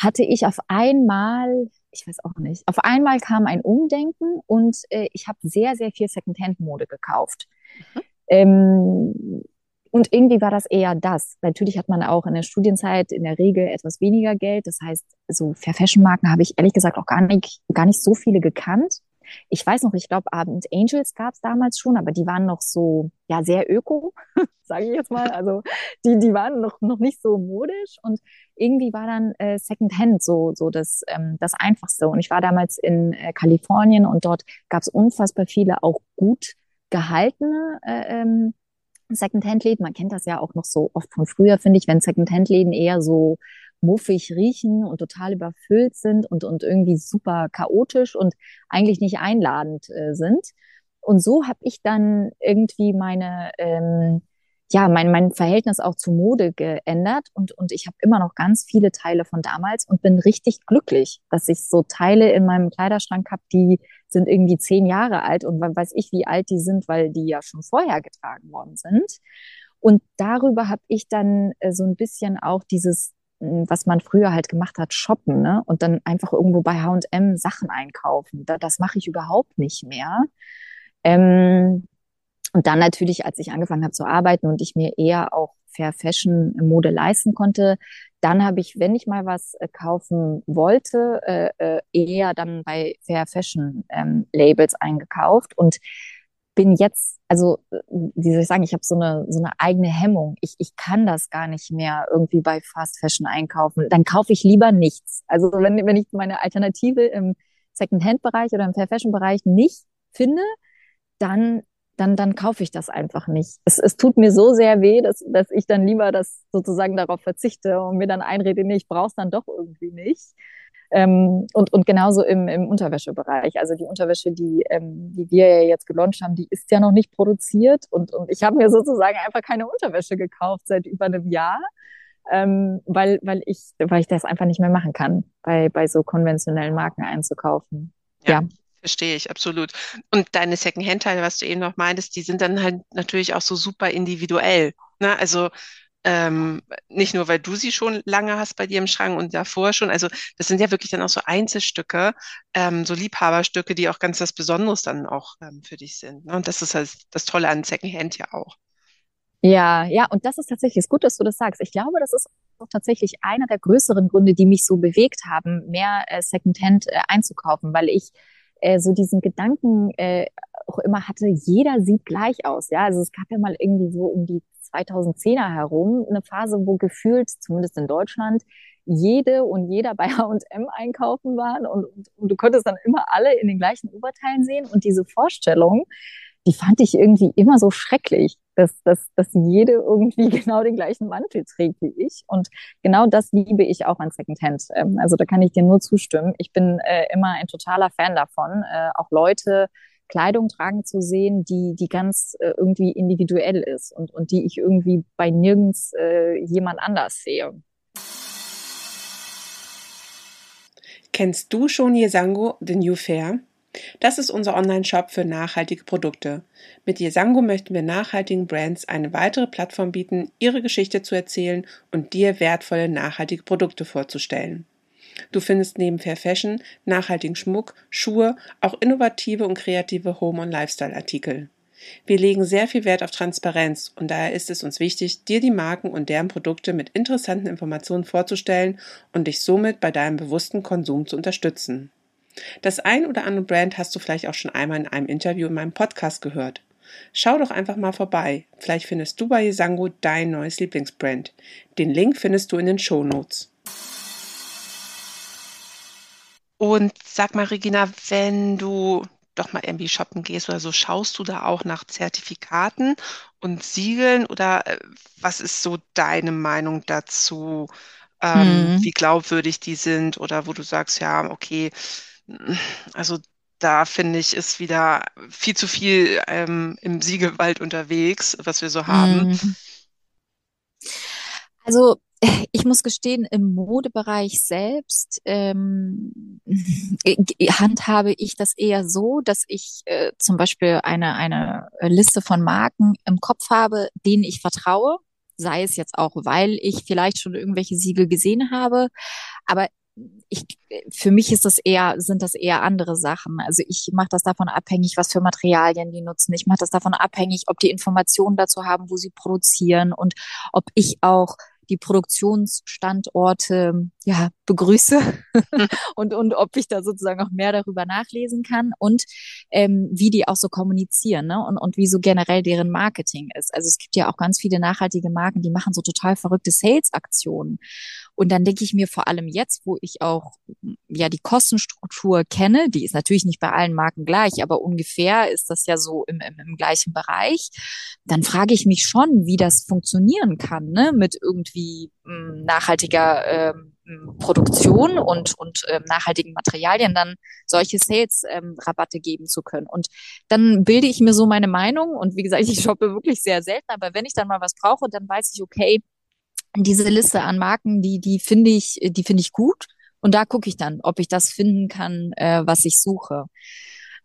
hatte ich auf einmal, ich weiß auch nicht, auf einmal kam ein Umdenken und äh, ich habe sehr, sehr viel Secondhand-Mode gekauft. Mhm. Ähm, und irgendwie war das eher das. Natürlich hat man auch in der Studienzeit in der Regel etwas weniger Geld. Das heißt, so Fair Fashion Marken habe ich ehrlich gesagt auch gar nicht, gar nicht so viele gekannt. Ich weiß noch, ich glaube, Abend Angels gab es damals schon, aber die waren noch so, ja, sehr öko, sage ich jetzt mal. Also die, die waren noch, noch nicht so modisch und irgendwie war dann äh, Secondhand so, so das, ähm, das Einfachste. Und ich war damals in äh, Kalifornien und dort gab es unfassbar viele auch gut gehaltene äh, ähm, Secondhand-Läden. Man kennt das ja auch noch so oft von früher, finde ich, wenn Secondhand-Läden eher so muffig riechen und total überfüllt sind und, und irgendwie super chaotisch und eigentlich nicht einladend äh, sind. Und so habe ich dann irgendwie meine, ähm, ja, mein, mein Verhältnis auch zu Mode geändert und, und ich habe immer noch ganz viele Teile von damals und bin richtig glücklich, dass ich so Teile in meinem Kleiderschrank habe, die sind irgendwie zehn Jahre alt und weiß ich, wie alt die sind, weil die ja schon vorher getragen worden sind. Und darüber habe ich dann äh, so ein bisschen auch dieses was man früher halt gemacht hat, shoppen, ne? Und dann einfach irgendwo bei H&M Sachen einkaufen. Da, das mache ich überhaupt nicht mehr. Ähm, und dann natürlich, als ich angefangen habe zu arbeiten und ich mir eher auch Fair Fashion Mode leisten konnte, dann habe ich, wenn ich mal was äh, kaufen wollte, äh, äh, eher dann bei Fair Fashion ähm, Labels eingekauft und bin jetzt, also wie soll ich sagen, ich habe so eine so eine eigene Hemmung. Ich, ich kann das gar nicht mehr irgendwie bei Fast Fashion einkaufen. Dann kaufe ich lieber nichts. Also wenn, wenn ich meine Alternative im Second-Hand-Bereich oder im Fair Fashion-Bereich nicht finde, dann dann, dann kaufe ich das einfach nicht. Es, es tut mir so sehr weh, dass, dass ich dann lieber das sozusagen darauf verzichte und mir dann einrede, nee, ich brauche es dann doch irgendwie nicht. Ähm, und, und genauso im, im Unterwäschebereich. Also die Unterwäsche, die, ähm, die wir ja jetzt gelauncht haben, die ist ja noch nicht produziert. Und, und ich habe mir sozusagen einfach keine Unterwäsche gekauft seit über einem Jahr, ähm, weil, weil, ich, weil ich das einfach nicht mehr machen kann, bei, bei so konventionellen Marken einzukaufen. ja. ja. Verstehe ich, absolut. Und deine Second-Hand-Teile, was du eben noch meintest, die sind dann halt natürlich auch so super individuell. Ne? Also ähm, nicht nur, weil du sie schon lange hast bei dir im Schrank und davor schon. Also das sind ja wirklich dann auch so Einzelstücke, ähm, so Liebhaberstücke, die auch ganz was Besonderes dann auch ähm, für dich sind. Ne? Und das ist halt das Tolle an Secondhand ja auch. Ja, ja, und das ist tatsächlich ist gut, dass du das sagst. Ich glaube, das ist auch tatsächlich einer der größeren Gründe, die mich so bewegt haben, mehr äh, Secondhand äh, einzukaufen, weil ich äh, so diesen Gedanken äh, auch immer hatte, jeder sieht gleich aus. Ja, also es gab ja mal irgendwie so um die 2010er herum eine Phase, wo gefühlt, zumindest in Deutschland, jede und jeder bei H&M einkaufen waren und, und, und, du konntest dann immer alle in den gleichen Oberteilen sehen und diese Vorstellung, die fand ich irgendwie immer so schrecklich. Dass, dass, dass jede irgendwie genau den gleichen Mantel trägt wie ich. Und genau das liebe ich auch an Secondhand. Ähm, also da kann ich dir nur zustimmen. Ich bin äh, immer ein totaler Fan davon, äh, auch Leute Kleidung tragen zu sehen, die, die ganz äh, irgendwie individuell ist und, und die ich irgendwie bei nirgends äh, jemand anders sehe. Kennst du schon Yesango, The New Fair? Das ist unser Online-Shop für nachhaltige Produkte. Mit Yesango möchten wir nachhaltigen Brands eine weitere Plattform bieten, ihre Geschichte zu erzählen und dir wertvolle nachhaltige Produkte vorzustellen. Du findest neben Fair Fashion, nachhaltigen Schmuck, Schuhe, auch innovative und kreative Home- und Lifestyle-Artikel. Wir legen sehr viel Wert auf Transparenz und daher ist es uns wichtig, dir die Marken und deren Produkte mit interessanten Informationen vorzustellen und dich somit bei deinem bewussten Konsum zu unterstützen. Das ein oder andere Brand hast du vielleicht auch schon einmal in einem Interview in meinem Podcast gehört. Schau doch einfach mal vorbei. Vielleicht findest du bei Yesango dein neues Lieblingsbrand. Den Link findest du in den Show Notes. Und sag mal, Regina, wenn du doch mal irgendwie shoppen gehst oder so, schaust du da auch nach Zertifikaten und Siegeln oder äh, was ist so deine Meinung dazu, ähm, hm. wie glaubwürdig die sind oder wo du sagst, ja, okay, also da finde ich, ist wieder viel zu viel ähm, im Siegelwald unterwegs, was wir so haben. Hm. Also ich muss gestehen, im Modebereich selbst ähm, handhabe ich das eher so, dass ich äh, zum Beispiel eine, eine Liste von Marken im Kopf habe, denen ich vertraue. Sei es jetzt auch, weil ich vielleicht schon irgendwelche Siegel gesehen habe. Aber ich, für mich ist das eher, sind das eher andere Sachen. Also ich mache das davon abhängig, was für Materialien die nutzen. Ich mache das davon abhängig, ob die Informationen dazu haben, wo sie produzieren und ob ich auch die Produktionsstandorte ja begrüße und und ob ich da sozusagen auch mehr darüber nachlesen kann und ähm, wie die auch so kommunizieren ne? und und wie so generell deren Marketing ist. Also es gibt ja auch ganz viele nachhaltige Marken, die machen so total verrückte Sales-Aktionen und dann denke ich mir vor allem jetzt, wo ich auch ja die Kostenstruktur kenne, die ist natürlich nicht bei allen Marken gleich, aber ungefähr ist das ja so im, im, im gleichen Bereich, dann frage ich mich schon, wie das funktionieren kann, ne? mit irgendwie mh, hm, nachhaltiger ähm, hm, Produktion und, und ähm, nachhaltigen Materialien dann solche Sales-Rabatte ähm, geben zu können. Und dann bilde ich mir so meine Meinung und wie gesagt, ich shoppe wirklich sehr selten, aber wenn ich dann mal was brauche, dann weiß ich, okay, diese Liste an Marken, die, die finde ich, die finde ich gut. Und da gucke ich dann, ob ich das finden kann, äh, was ich suche.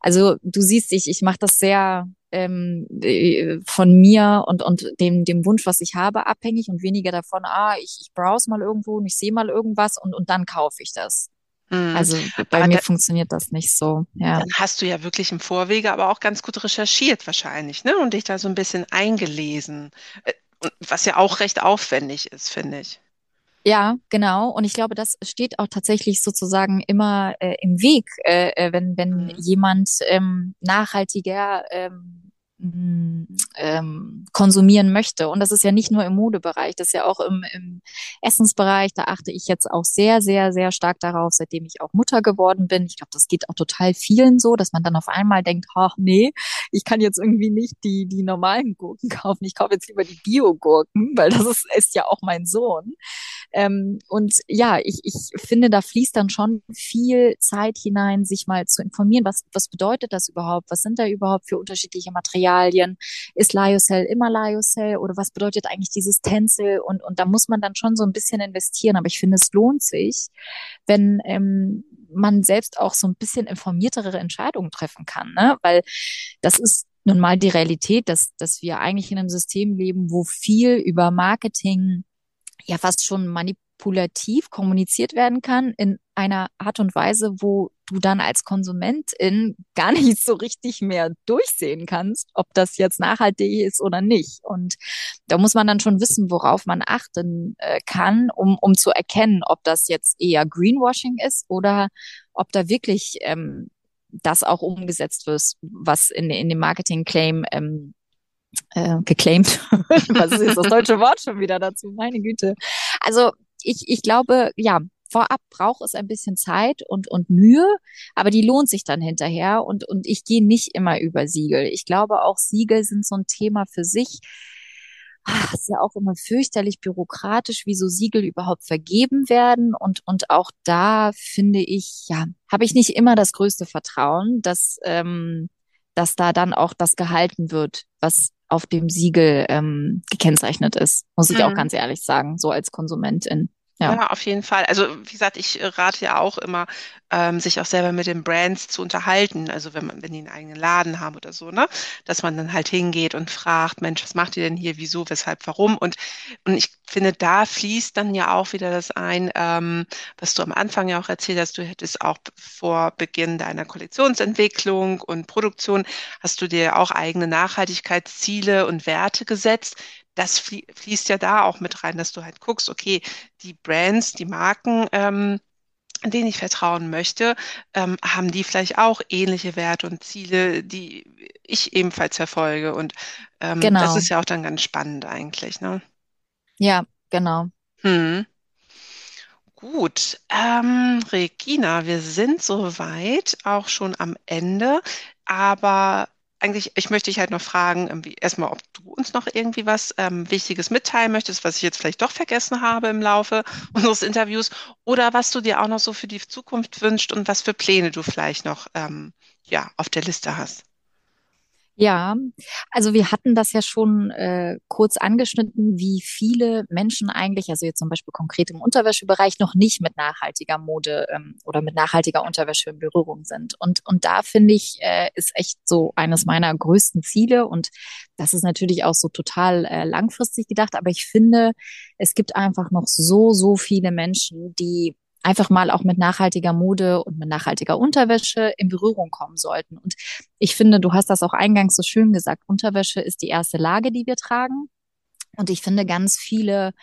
Also du siehst, ich, ich mache das sehr ähm, äh, von mir und, und dem, dem Wunsch, was ich habe, abhängig und weniger davon, ah, ich, ich browse mal irgendwo und ich sehe mal irgendwas und, und dann kaufe ich das. Mhm. Also bei aber mir da, funktioniert das nicht so. Ja. Dann hast du ja wirklich im Vorwege aber auch ganz gut recherchiert wahrscheinlich, ne? Und dich da so ein bisschen eingelesen. Äh, was ja auch recht aufwendig ist, finde ich. Ja, genau. Und ich glaube, das steht auch tatsächlich sozusagen immer äh, im Weg, äh, äh wenn, wenn mhm. jemand ähm, nachhaltiger ähm, ähm, konsumieren möchte. Und das ist ja nicht nur im Modebereich, das ist ja auch im, im Essensbereich. Da achte ich jetzt auch sehr, sehr, sehr stark darauf, seitdem ich auch Mutter geworden bin. Ich glaube, das geht auch total vielen so, dass man dann auf einmal denkt, ach nee, ich kann jetzt irgendwie nicht die, die normalen Gurken kaufen. Ich kaufe jetzt lieber die Bio-Gurken, weil das ist, ist ja auch mein Sohn. Ähm, und ja, ich, ich finde, da fließt dann schon viel Zeit hinein, sich mal zu informieren, was, was bedeutet das überhaupt? Was sind da überhaupt für unterschiedliche Materialien? Ist Lyocell immer Lyocell oder was bedeutet eigentlich dieses Tencel? Und, und da muss man dann schon so ein bisschen investieren. Aber ich finde, es lohnt sich, wenn ähm, man selbst auch so ein bisschen informiertere Entscheidungen treffen kann, ne? Weil das ist nun mal die Realität, dass, dass wir eigentlich in einem System leben, wo viel über Marketing ja fast schon manipulativ kommuniziert werden kann in einer Art und Weise, wo du dann als Konsumentin gar nicht so richtig mehr durchsehen kannst, ob das jetzt nachhaltig ist oder nicht. Und da muss man dann schon wissen, worauf man achten äh, kann, um, um zu erkennen, ob das jetzt eher Greenwashing ist oder ob da wirklich ähm, das auch umgesetzt wird, was in, in dem Marketing-Claim ähm, äh, geclaimed. Was ist das deutsche Wort schon wieder dazu? Meine Güte. Also ich, ich glaube, ja, vorab braucht es ein bisschen Zeit und, und Mühe, aber die lohnt sich dann hinterher und, und ich gehe nicht immer über Siegel. Ich glaube auch Siegel sind so ein Thema für sich. Ach, ist ja auch immer fürchterlich bürokratisch, wie so Siegel überhaupt vergeben werden. Und, und auch da finde ich, ja, habe ich nicht immer das größte Vertrauen, dass, ähm, dass da dann auch das gehalten wird, was auf dem Siegel ähm, gekennzeichnet ist, muss ich mhm. auch ganz ehrlich sagen, so als Konsumentin. Ja. ja, auf jeden Fall. Also wie gesagt, ich äh, rate ja auch immer, ähm, sich auch selber mit den Brands zu unterhalten. Also wenn man, wenn die einen eigenen Laden haben oder so, ne, dass man dann halt hingeht und fragt, Mensch, was macht ihr denn hier, wieso, weshalb, warum? Und und ich finde, da fließt dann ja auch wieder das ein, ähm, was du am Anfang ja auch erzählt hast. Du hättest auch vor Beginn deiner Kollektionsentwicklung und Produktion hast du dir auch eigene Nachhaltigkeitsziele und Werte gesetzt das fließt ja da auch mit rein, dass du halt guckst, okay, die Brands, die Marken, ähm, denen ich vertrauen möchte, ähm, haben die vielleicht auch ähnliche Werte und Ziele, die ich ebenfalls verfolge. Und ähm, genau. das ist ja auch dann ganz spannend eigentlich, ne? Ja, genau. Hm. Gut, ähm, Regina, wir sind soweit auch schon am Ende, aber eigentlich, ich möchte dich halt noch fragen, erstmal, ob du uns noch irgendwie was ähm, Wichtiges mitteilen möchtest, was ich jetzt vielleicht doch vergessen habe im Laufe unseres Interviews, oder was du dir auch noch so für die Zukunft wünschst und was für Pläne du vielleicht noch ähm, ja, auf der Liste hast. Ja, also wir hatten das ja schon äh, kurz angeschnitten, wie viele Menschen eigentlich, also jetzt zum Beispiel konkret im Unterwäschebereich, noch nicht mit nachhaltiger Mode ähm, oder mit nachhaltiger Unterwäsche in Berührung sind. Und, und da finde ich, äh, ist echt so eines meiner größten Ziele. Und das ist natürlich auch so total äh, langfristig gedacht. Aber ich finde, es gibt einfach noch so, so viele Menschen, die einfach mal auch mit nachhaltiger Mode und mit nachhaltiger Unterwäsche in Berührung kommen sollten. Und ich finde, du hast das auch eingangs so schön gesagt, Unterwäsche ist die erste Lage, die wir tragen. Und ich finde ganz viele,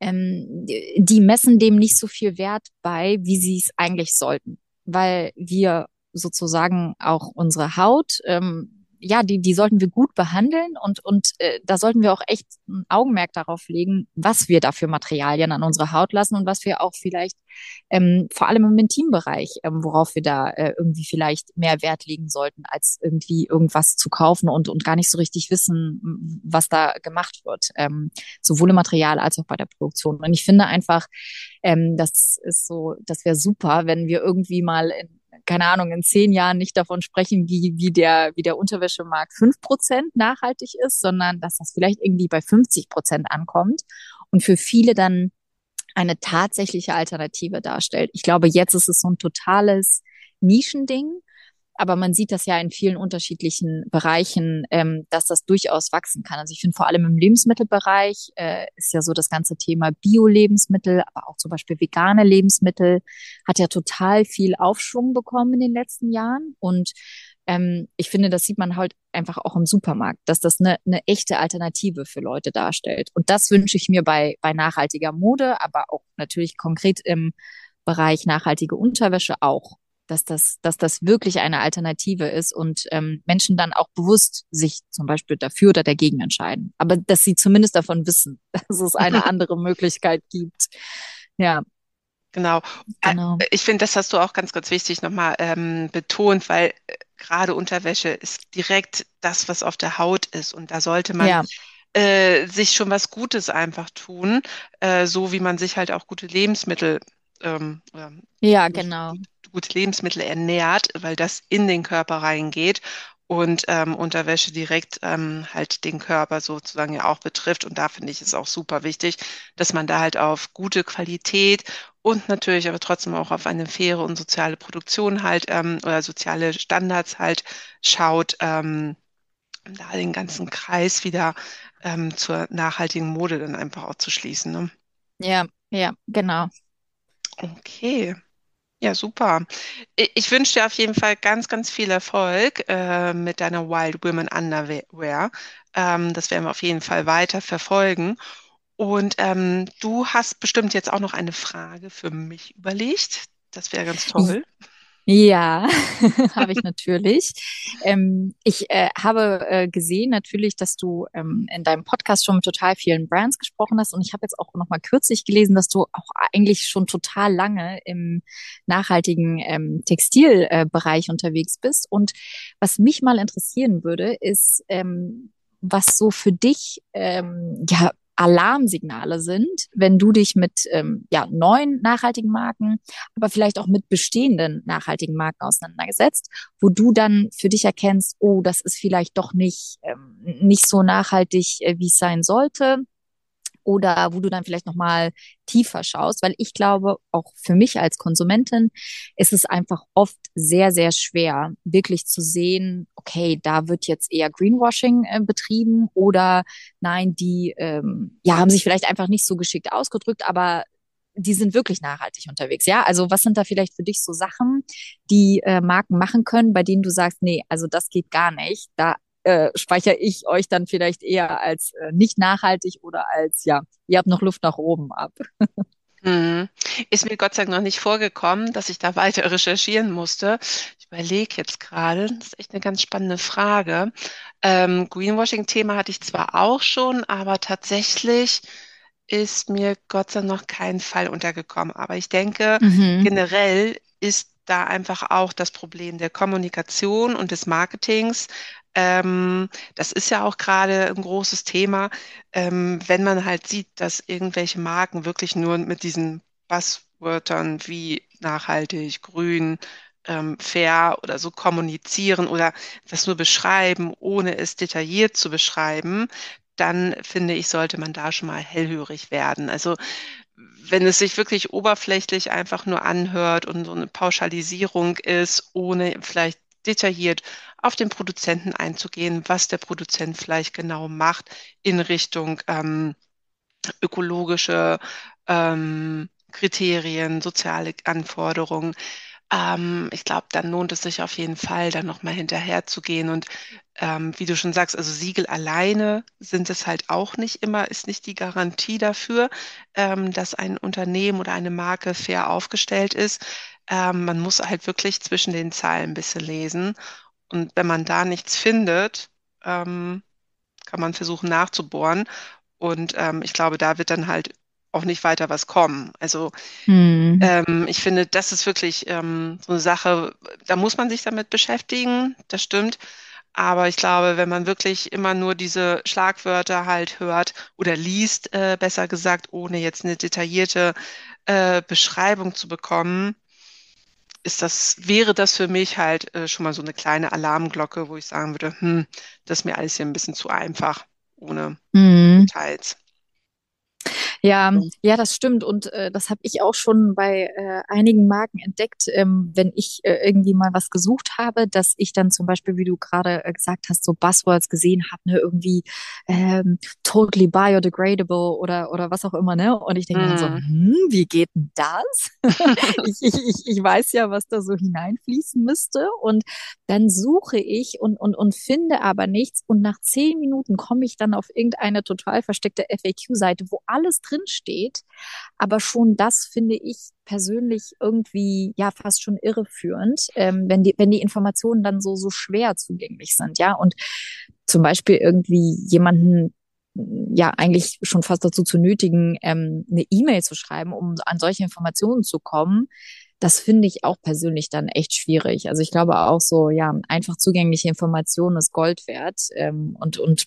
ähm, die messen dem nicht so viel Wert bei, wie sie es eigentlich sollten, weil wir sozusagen auch unsere Haut ähm, ja, die, die sollten wir gut behandeln und, und äh, da sollten wir auch echt ein Augenmerk darauf legen, was wir da für Materialien an unsere Haut lassen und was wir auch vielleicht ähm, vor allem im Intimbereich, ähm, worauf wir da äh, irgendwie vielleicht mehr Wert legen sollten, als irgendwie irgendwas zu kaufen und, und gar nicht so richtig wissen, was da gemacht wird, ähm, sowohl im Material als auch bei der Produktion. Und ich finde einfach, ähm, das ist so, das wäre super, wenn wir irgendwie mal in keine Ahnung, in zehn Jahren nicht davon sprechen, wie, wie der, wie der Unterwäschemarkt fünf Prozent nachhaltig ist, sondern dass das vielleicht irgendwie bei 50 Prozent ankommt und für viele dann eine tatsächliche Alternative darstellt. Ich glaube, jetzt ist es so ein totales Nischending aber man sieht das ja in vielen unterschiedlichen Bereichen, ähm, dass das durchaus wachsen kann. Also ich finde vor allem im Lebensmittelbereich äh, ist ja so das ganze Thema Bio-Lebensmittel, aber auch zum Beispiel vegane Lebensmittel hat ja total viel Aufschwung bekommen in den letzten Jahren. Und ähm, ich finde, das sieht man halt einfach auch im Supermarkt, dass das eine, eine echte Alternative für Leute darstellt. Und das wünsche ich mir bei, bei nachhaltiger Mode, aber auch natürlich konkret im Bereich nachhaltige Unterwäsche auch dass das, dass das wirklich eine Alternative ist und ähm, Menschen dann auch bewusst sich zum Beispiel dafür oder dagegen entscheiden. Aber dass sie zumindest davon wissen, dass es eine andere Möglichkeit gibt. Ja. Genau. genau. Äh, ich finde, das hast du auch ganz, ganz wichtig nochmal ähm, betont, weil äh, gerade Unterwäsche ist direkt das, was auf der Haut ist. Und da sollte man ja. äh, sich schon was Gutes einfach tun, äh, so wie man sich halt auch gute Lebensmittel ähm, ja, genau gute Lebensmittel ernährt, weil das in den Körper reingeht und ähm, Unterwäsche direkt ähm, halt den Körper sozusagen ja auch betrifft. Und da finde ich es auch super wichtig, dass man da halt auf gute Qualität und natürlich aber trotzdem auch auf eine faire und soziale Produktion halt ähm, oder soziale Standards halt schaut, ähm, da den ganzen Kreis wieder ähm, zur nachhaltigen Mode dann einfach auch zu schließen. Ne? Ja, ja, genau. Okay. Ja, super. Ich wünsche dir auf jeden Fall ganz, ganz viel Erfolg äh, mit deiner Wild Women Underwear. Ähm, das werden wir auf jeden Fall weiter verfolgen. Und ähm, du hast bestimmt jetzt auch noch eine Frage für mich überlegt. Das wäre ganz toll. Ja, habe ich natürlich. Ähm, ich äh, habe äh, gesehen natürlich, dass du ähm, in deinem Podcast schon mit total vielen Brands gesprochen hast und ich habe jetzt auch noch mal kürzlich gelesen, dass du auch eigentlich schon total lange im nachhaltigen ähm, Textilbereich äh, unterwegs bist. Und was mich mal interessieren würde, ist, ähm, was so für dich ähm, ja Alarmsignale sind, wenn du dich mit ähm, ja, neuen nachhaltigen Marken, aber vielleicht auch mit bestehenden nachhaltigen Marken auseinandergesetzt, wo du dann für dich erkennst, oh, das ist vielleicht doch nicht, ähm, nicht so nachhaltig, äh, wie es sein sollte oder wo du dann vielleicht nochmal tiefer schaust, weil ich glaube, auch für mich als Konsumentin ist es einfach oft sehr, sehr schwer, wirklich zu sehen, okay, da wird jetzt eher Greenwashing äh, betrieben oder nein, die ähm, ja haben sich vielleicht einfach nicht so geschickt ausgedrückt, aber die sind wirklich nachhaltig unterwegs. Ja, also was sind da vielleicht für dich so Sachen, die äh, Marken machen können, bei denen du sagst, nee, also das geht gar nicht. Da äh, speichere ich euch dann vielleicht eher als äh, nicht nachhaltig oder als, ja, ihr habt noch Luft nach oben ab. Hm. Ist mir Gott sei Dank noch nicht vorgekommen, dass ich da weiter recherchieren musste. Ich überlege jetzt gerade, das ist echt eine ganz spannende Frage. Ähm, Greenwashing-Thema hatte ich zwar auch schon, aber tatsächlich ist mir Gott sei Dank noch kein Fall untergekommen. Aber ich denke, mhm. generell ist da einfach auch das Problem der Kommunikation und des Marketings ähm, das ist ja auch gerade ein großes Thema, ähm, wenn man halt sieht, dass irgendwelche Marken wirklich nur mit diesen Buzzwörtern wie nachhaltig, grün, ähm, fair oder so kommunizieren oder das nur beschreiben, ohne es detailliert zu beschreiben, dann finde ich, sollte man da schon mal hellhörig werden. Also wenn es sich wirklich oberflächlich einfach nur anhört und so eine Pauschalisierung ist, ohne vielleicht detailliert auf den Produzenten einzugehen, was der Produzent vielleicht genau macht in Richtung ähm, ökologische ähm, Kriterien, soziale Anforderungen. Ähm, ich glaube, dann lohnt es sich auf jeden Fall, dann nochmal hinterher zu gehen. Und ähm, wie du schon sagst, also Siegel alleine sind es halt auch nicht immer, ist nicht die Garantie dafür, ähm, dass ein Unternehmen oder eine Marke fair aufgestellt ist. Ähm, man muss halt wirklich zwischen den Zeilen ein bisschen lesen. Und wenn man da nichts findet, ähm, kann man versuchen nachzubohren. Und ähm, ich glaube, da wird dann halt auch nicht weiter was kommen. Also hm. ähm, ich finde, das ist wirklich ähm, so eine Sache, da muss man sich damit beschäftigen, das stimmt. Aber ich glaube, wenn man wirklich immer nur diese Schlagwörter halt hört oder liest, äh, besser gesagt, ohne jetzt eine detaillierte äh, Beschreibung zu bekommen, ist das, wäre das für mich halt äh, schon mal so eine kleine Alarmglocke, wo ich sagen würde, hm, das ist mir alles hier ein bisschen zu einfach, ohne mhm. Details. Ja, ja, das stimmt. Und äh, das habe ich auch schon bei äh, einigen Marken entdeckt, ähm, wenn ich äh, irgendwie mal was gesucht habe, dass ich dann zum Beispiel, wie du gerade äh, gesagt hast, so Buzzwords gesehen habe, ne, irgendwie ähm, totally biodegradable oder oder was auch immer, ne? Und ich denke mm. dann so, mhm. hm, wie geht denn das? ich, ich, ich, ich weiß ja, was da so hineinfließen müsste. Und dann suche ich und, und, und finde aber nichts. Und nach zehn Minuten komme ich dann auf irgendeine total versteckte FAQ-Seite, wo alles drin steht. Aber schon das finde ich persönlich irgendwie ja fast schon irreführend, ähm, wenn die, wenn die Informationen dann so, so schwer zugänglich sind, ja. Und zum Beispiel irgendwie jemanden ja eigentlich schon fast dazu zu nötigen, ähm, eine E-Mail zu schreiben, um an solche Informationen zu kommen. Das finde ich auch persönlich dann echt schwierig. Also ich glaube auch so, ja, einfach zugängliche Informationen ist Gold wert. Ähm, und, und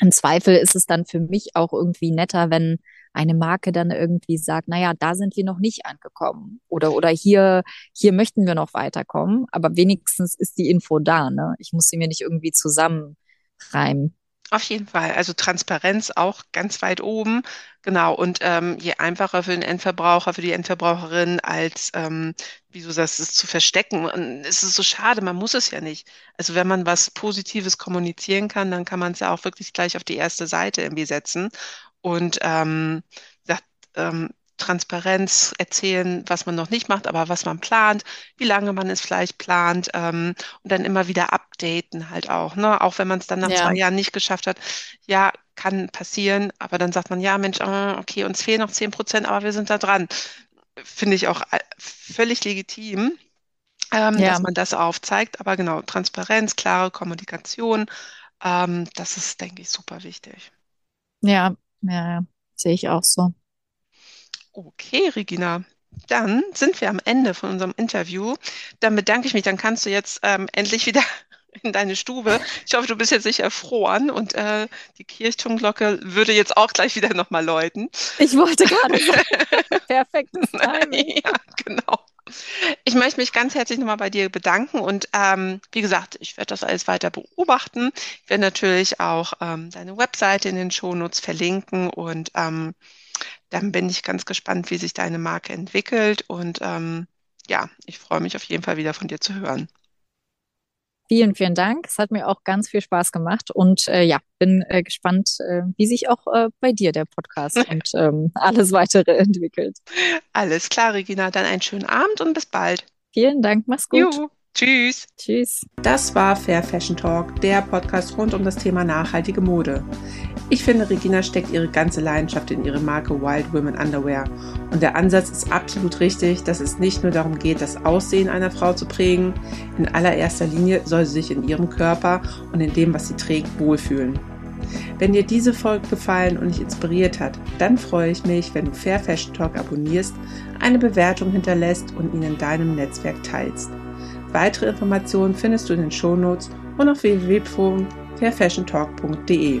im Zweifel ist es dann für mich auch irgendwie netter, wenn eine Marke dann irgendwie sagt, naja, da sind wir noch nicht angekommen oder, oder hier, hier möchten wir noch weiterkommen, aber wenigstens ist die Info da, ne? Ich muss sie mir nicht irgendwie zusammenreimen. Auf jeden Fall. Also Transparenz auch ganz weit oben. Genau. Und ähm, je einfacher für den Endverbraucher, für die Endverbraucherin, als ähm, wie du sagst, es zu verstecken. Und es ist so schade, man muss es ja nicht. Also wenn man was Positives kommunizieren kann, dann kann man es ja auch wirklich gleich auf die erste Seite irgendwie setzen. Und ähm, sagt, ähm, Transparenz erzählen, was man noch nicht macht, aber was man plant, wie lange man es vielleicht plant ähm, und dann immer wieder updaten halt auch, ne? Auch wenn man es dann nach ja. zwei Jahren nicht geschafft hat. Ja, kann passieren, aber dann sagt man, ja, Mensch, ah, okay, uns fehlen noch zehn Prozent, aber wir sind da dran. Finde ich auch äh, völlig legitim. ähm, ja. dass man das aufzeigt. Aber genau, Transparenz, klare Kommunikation, ähm, das ist, denke ich, super wichtig. Ja, ja, sehe ich auch so. Okay, Regina. Dann sind wir am Ende von unserem Interview. Dann bedanke ich mich. Dann kannst du jetzt ähm, endlich wieder in deine Stube. Ich hoffe, du bist jetzt nicht erfroren und äh, die Kirchturmglocke würde jetzt auch gleich wieder nochmal läuten. Ich wollte gerade perfektes Timing. Ja, genau. Ich möchte mich ganz herzlich nochmal bei dir bedanken und ähm, wie gesagt, ich werde das alles weiter beobachten. Ich werde natürlich auch ähm, deine Webseite in den Shownotes verlinken und ähm, dann bin ich ganz gespannt, wie sich deine Marke entwickelt und ähm, ja, ich freue mich auf jeden Fall wieder von dir zu hören. Vielen, vielen Dank. Es hat mir auch ganz viel Spaß gemacht und äh, ja, bin äh, gespannt, äh, wie sich auch äh, bei dir der Podcast und ähm, alles weitere entwickelt. Alles klar, Regina. Dann einen schönen Abend und bis bald. Vielen Dank. Mach's gut. Juhu. Tschüss. Tschüss. Das war Fair Fashion Talk, der Podcast rund um das Thema nachhaltige Mode. Ich finde, Regina steckt ihre ganze Leidenschaft in ihre Marke Wild Women Underwear. Und der Ansatz ist absolut richtig, dass es nicht nur darum geht, das Aussehen einer Frau zu prägen. In allererster Linie soll sie sich in ihrem Körper und in dem, was sie trägt, wohlfühlen. Wenn dir diese Folge gefallen und dich inspiriert hat, dann freue ich mich, wenn du Fair Fashion Talk abonnierst, eine Bewertung hinterlässt und ihn in deinem Netzwerk teilst. Weitere Informationen findest du in den Shownotes und auf www.fairfashiontalk.de.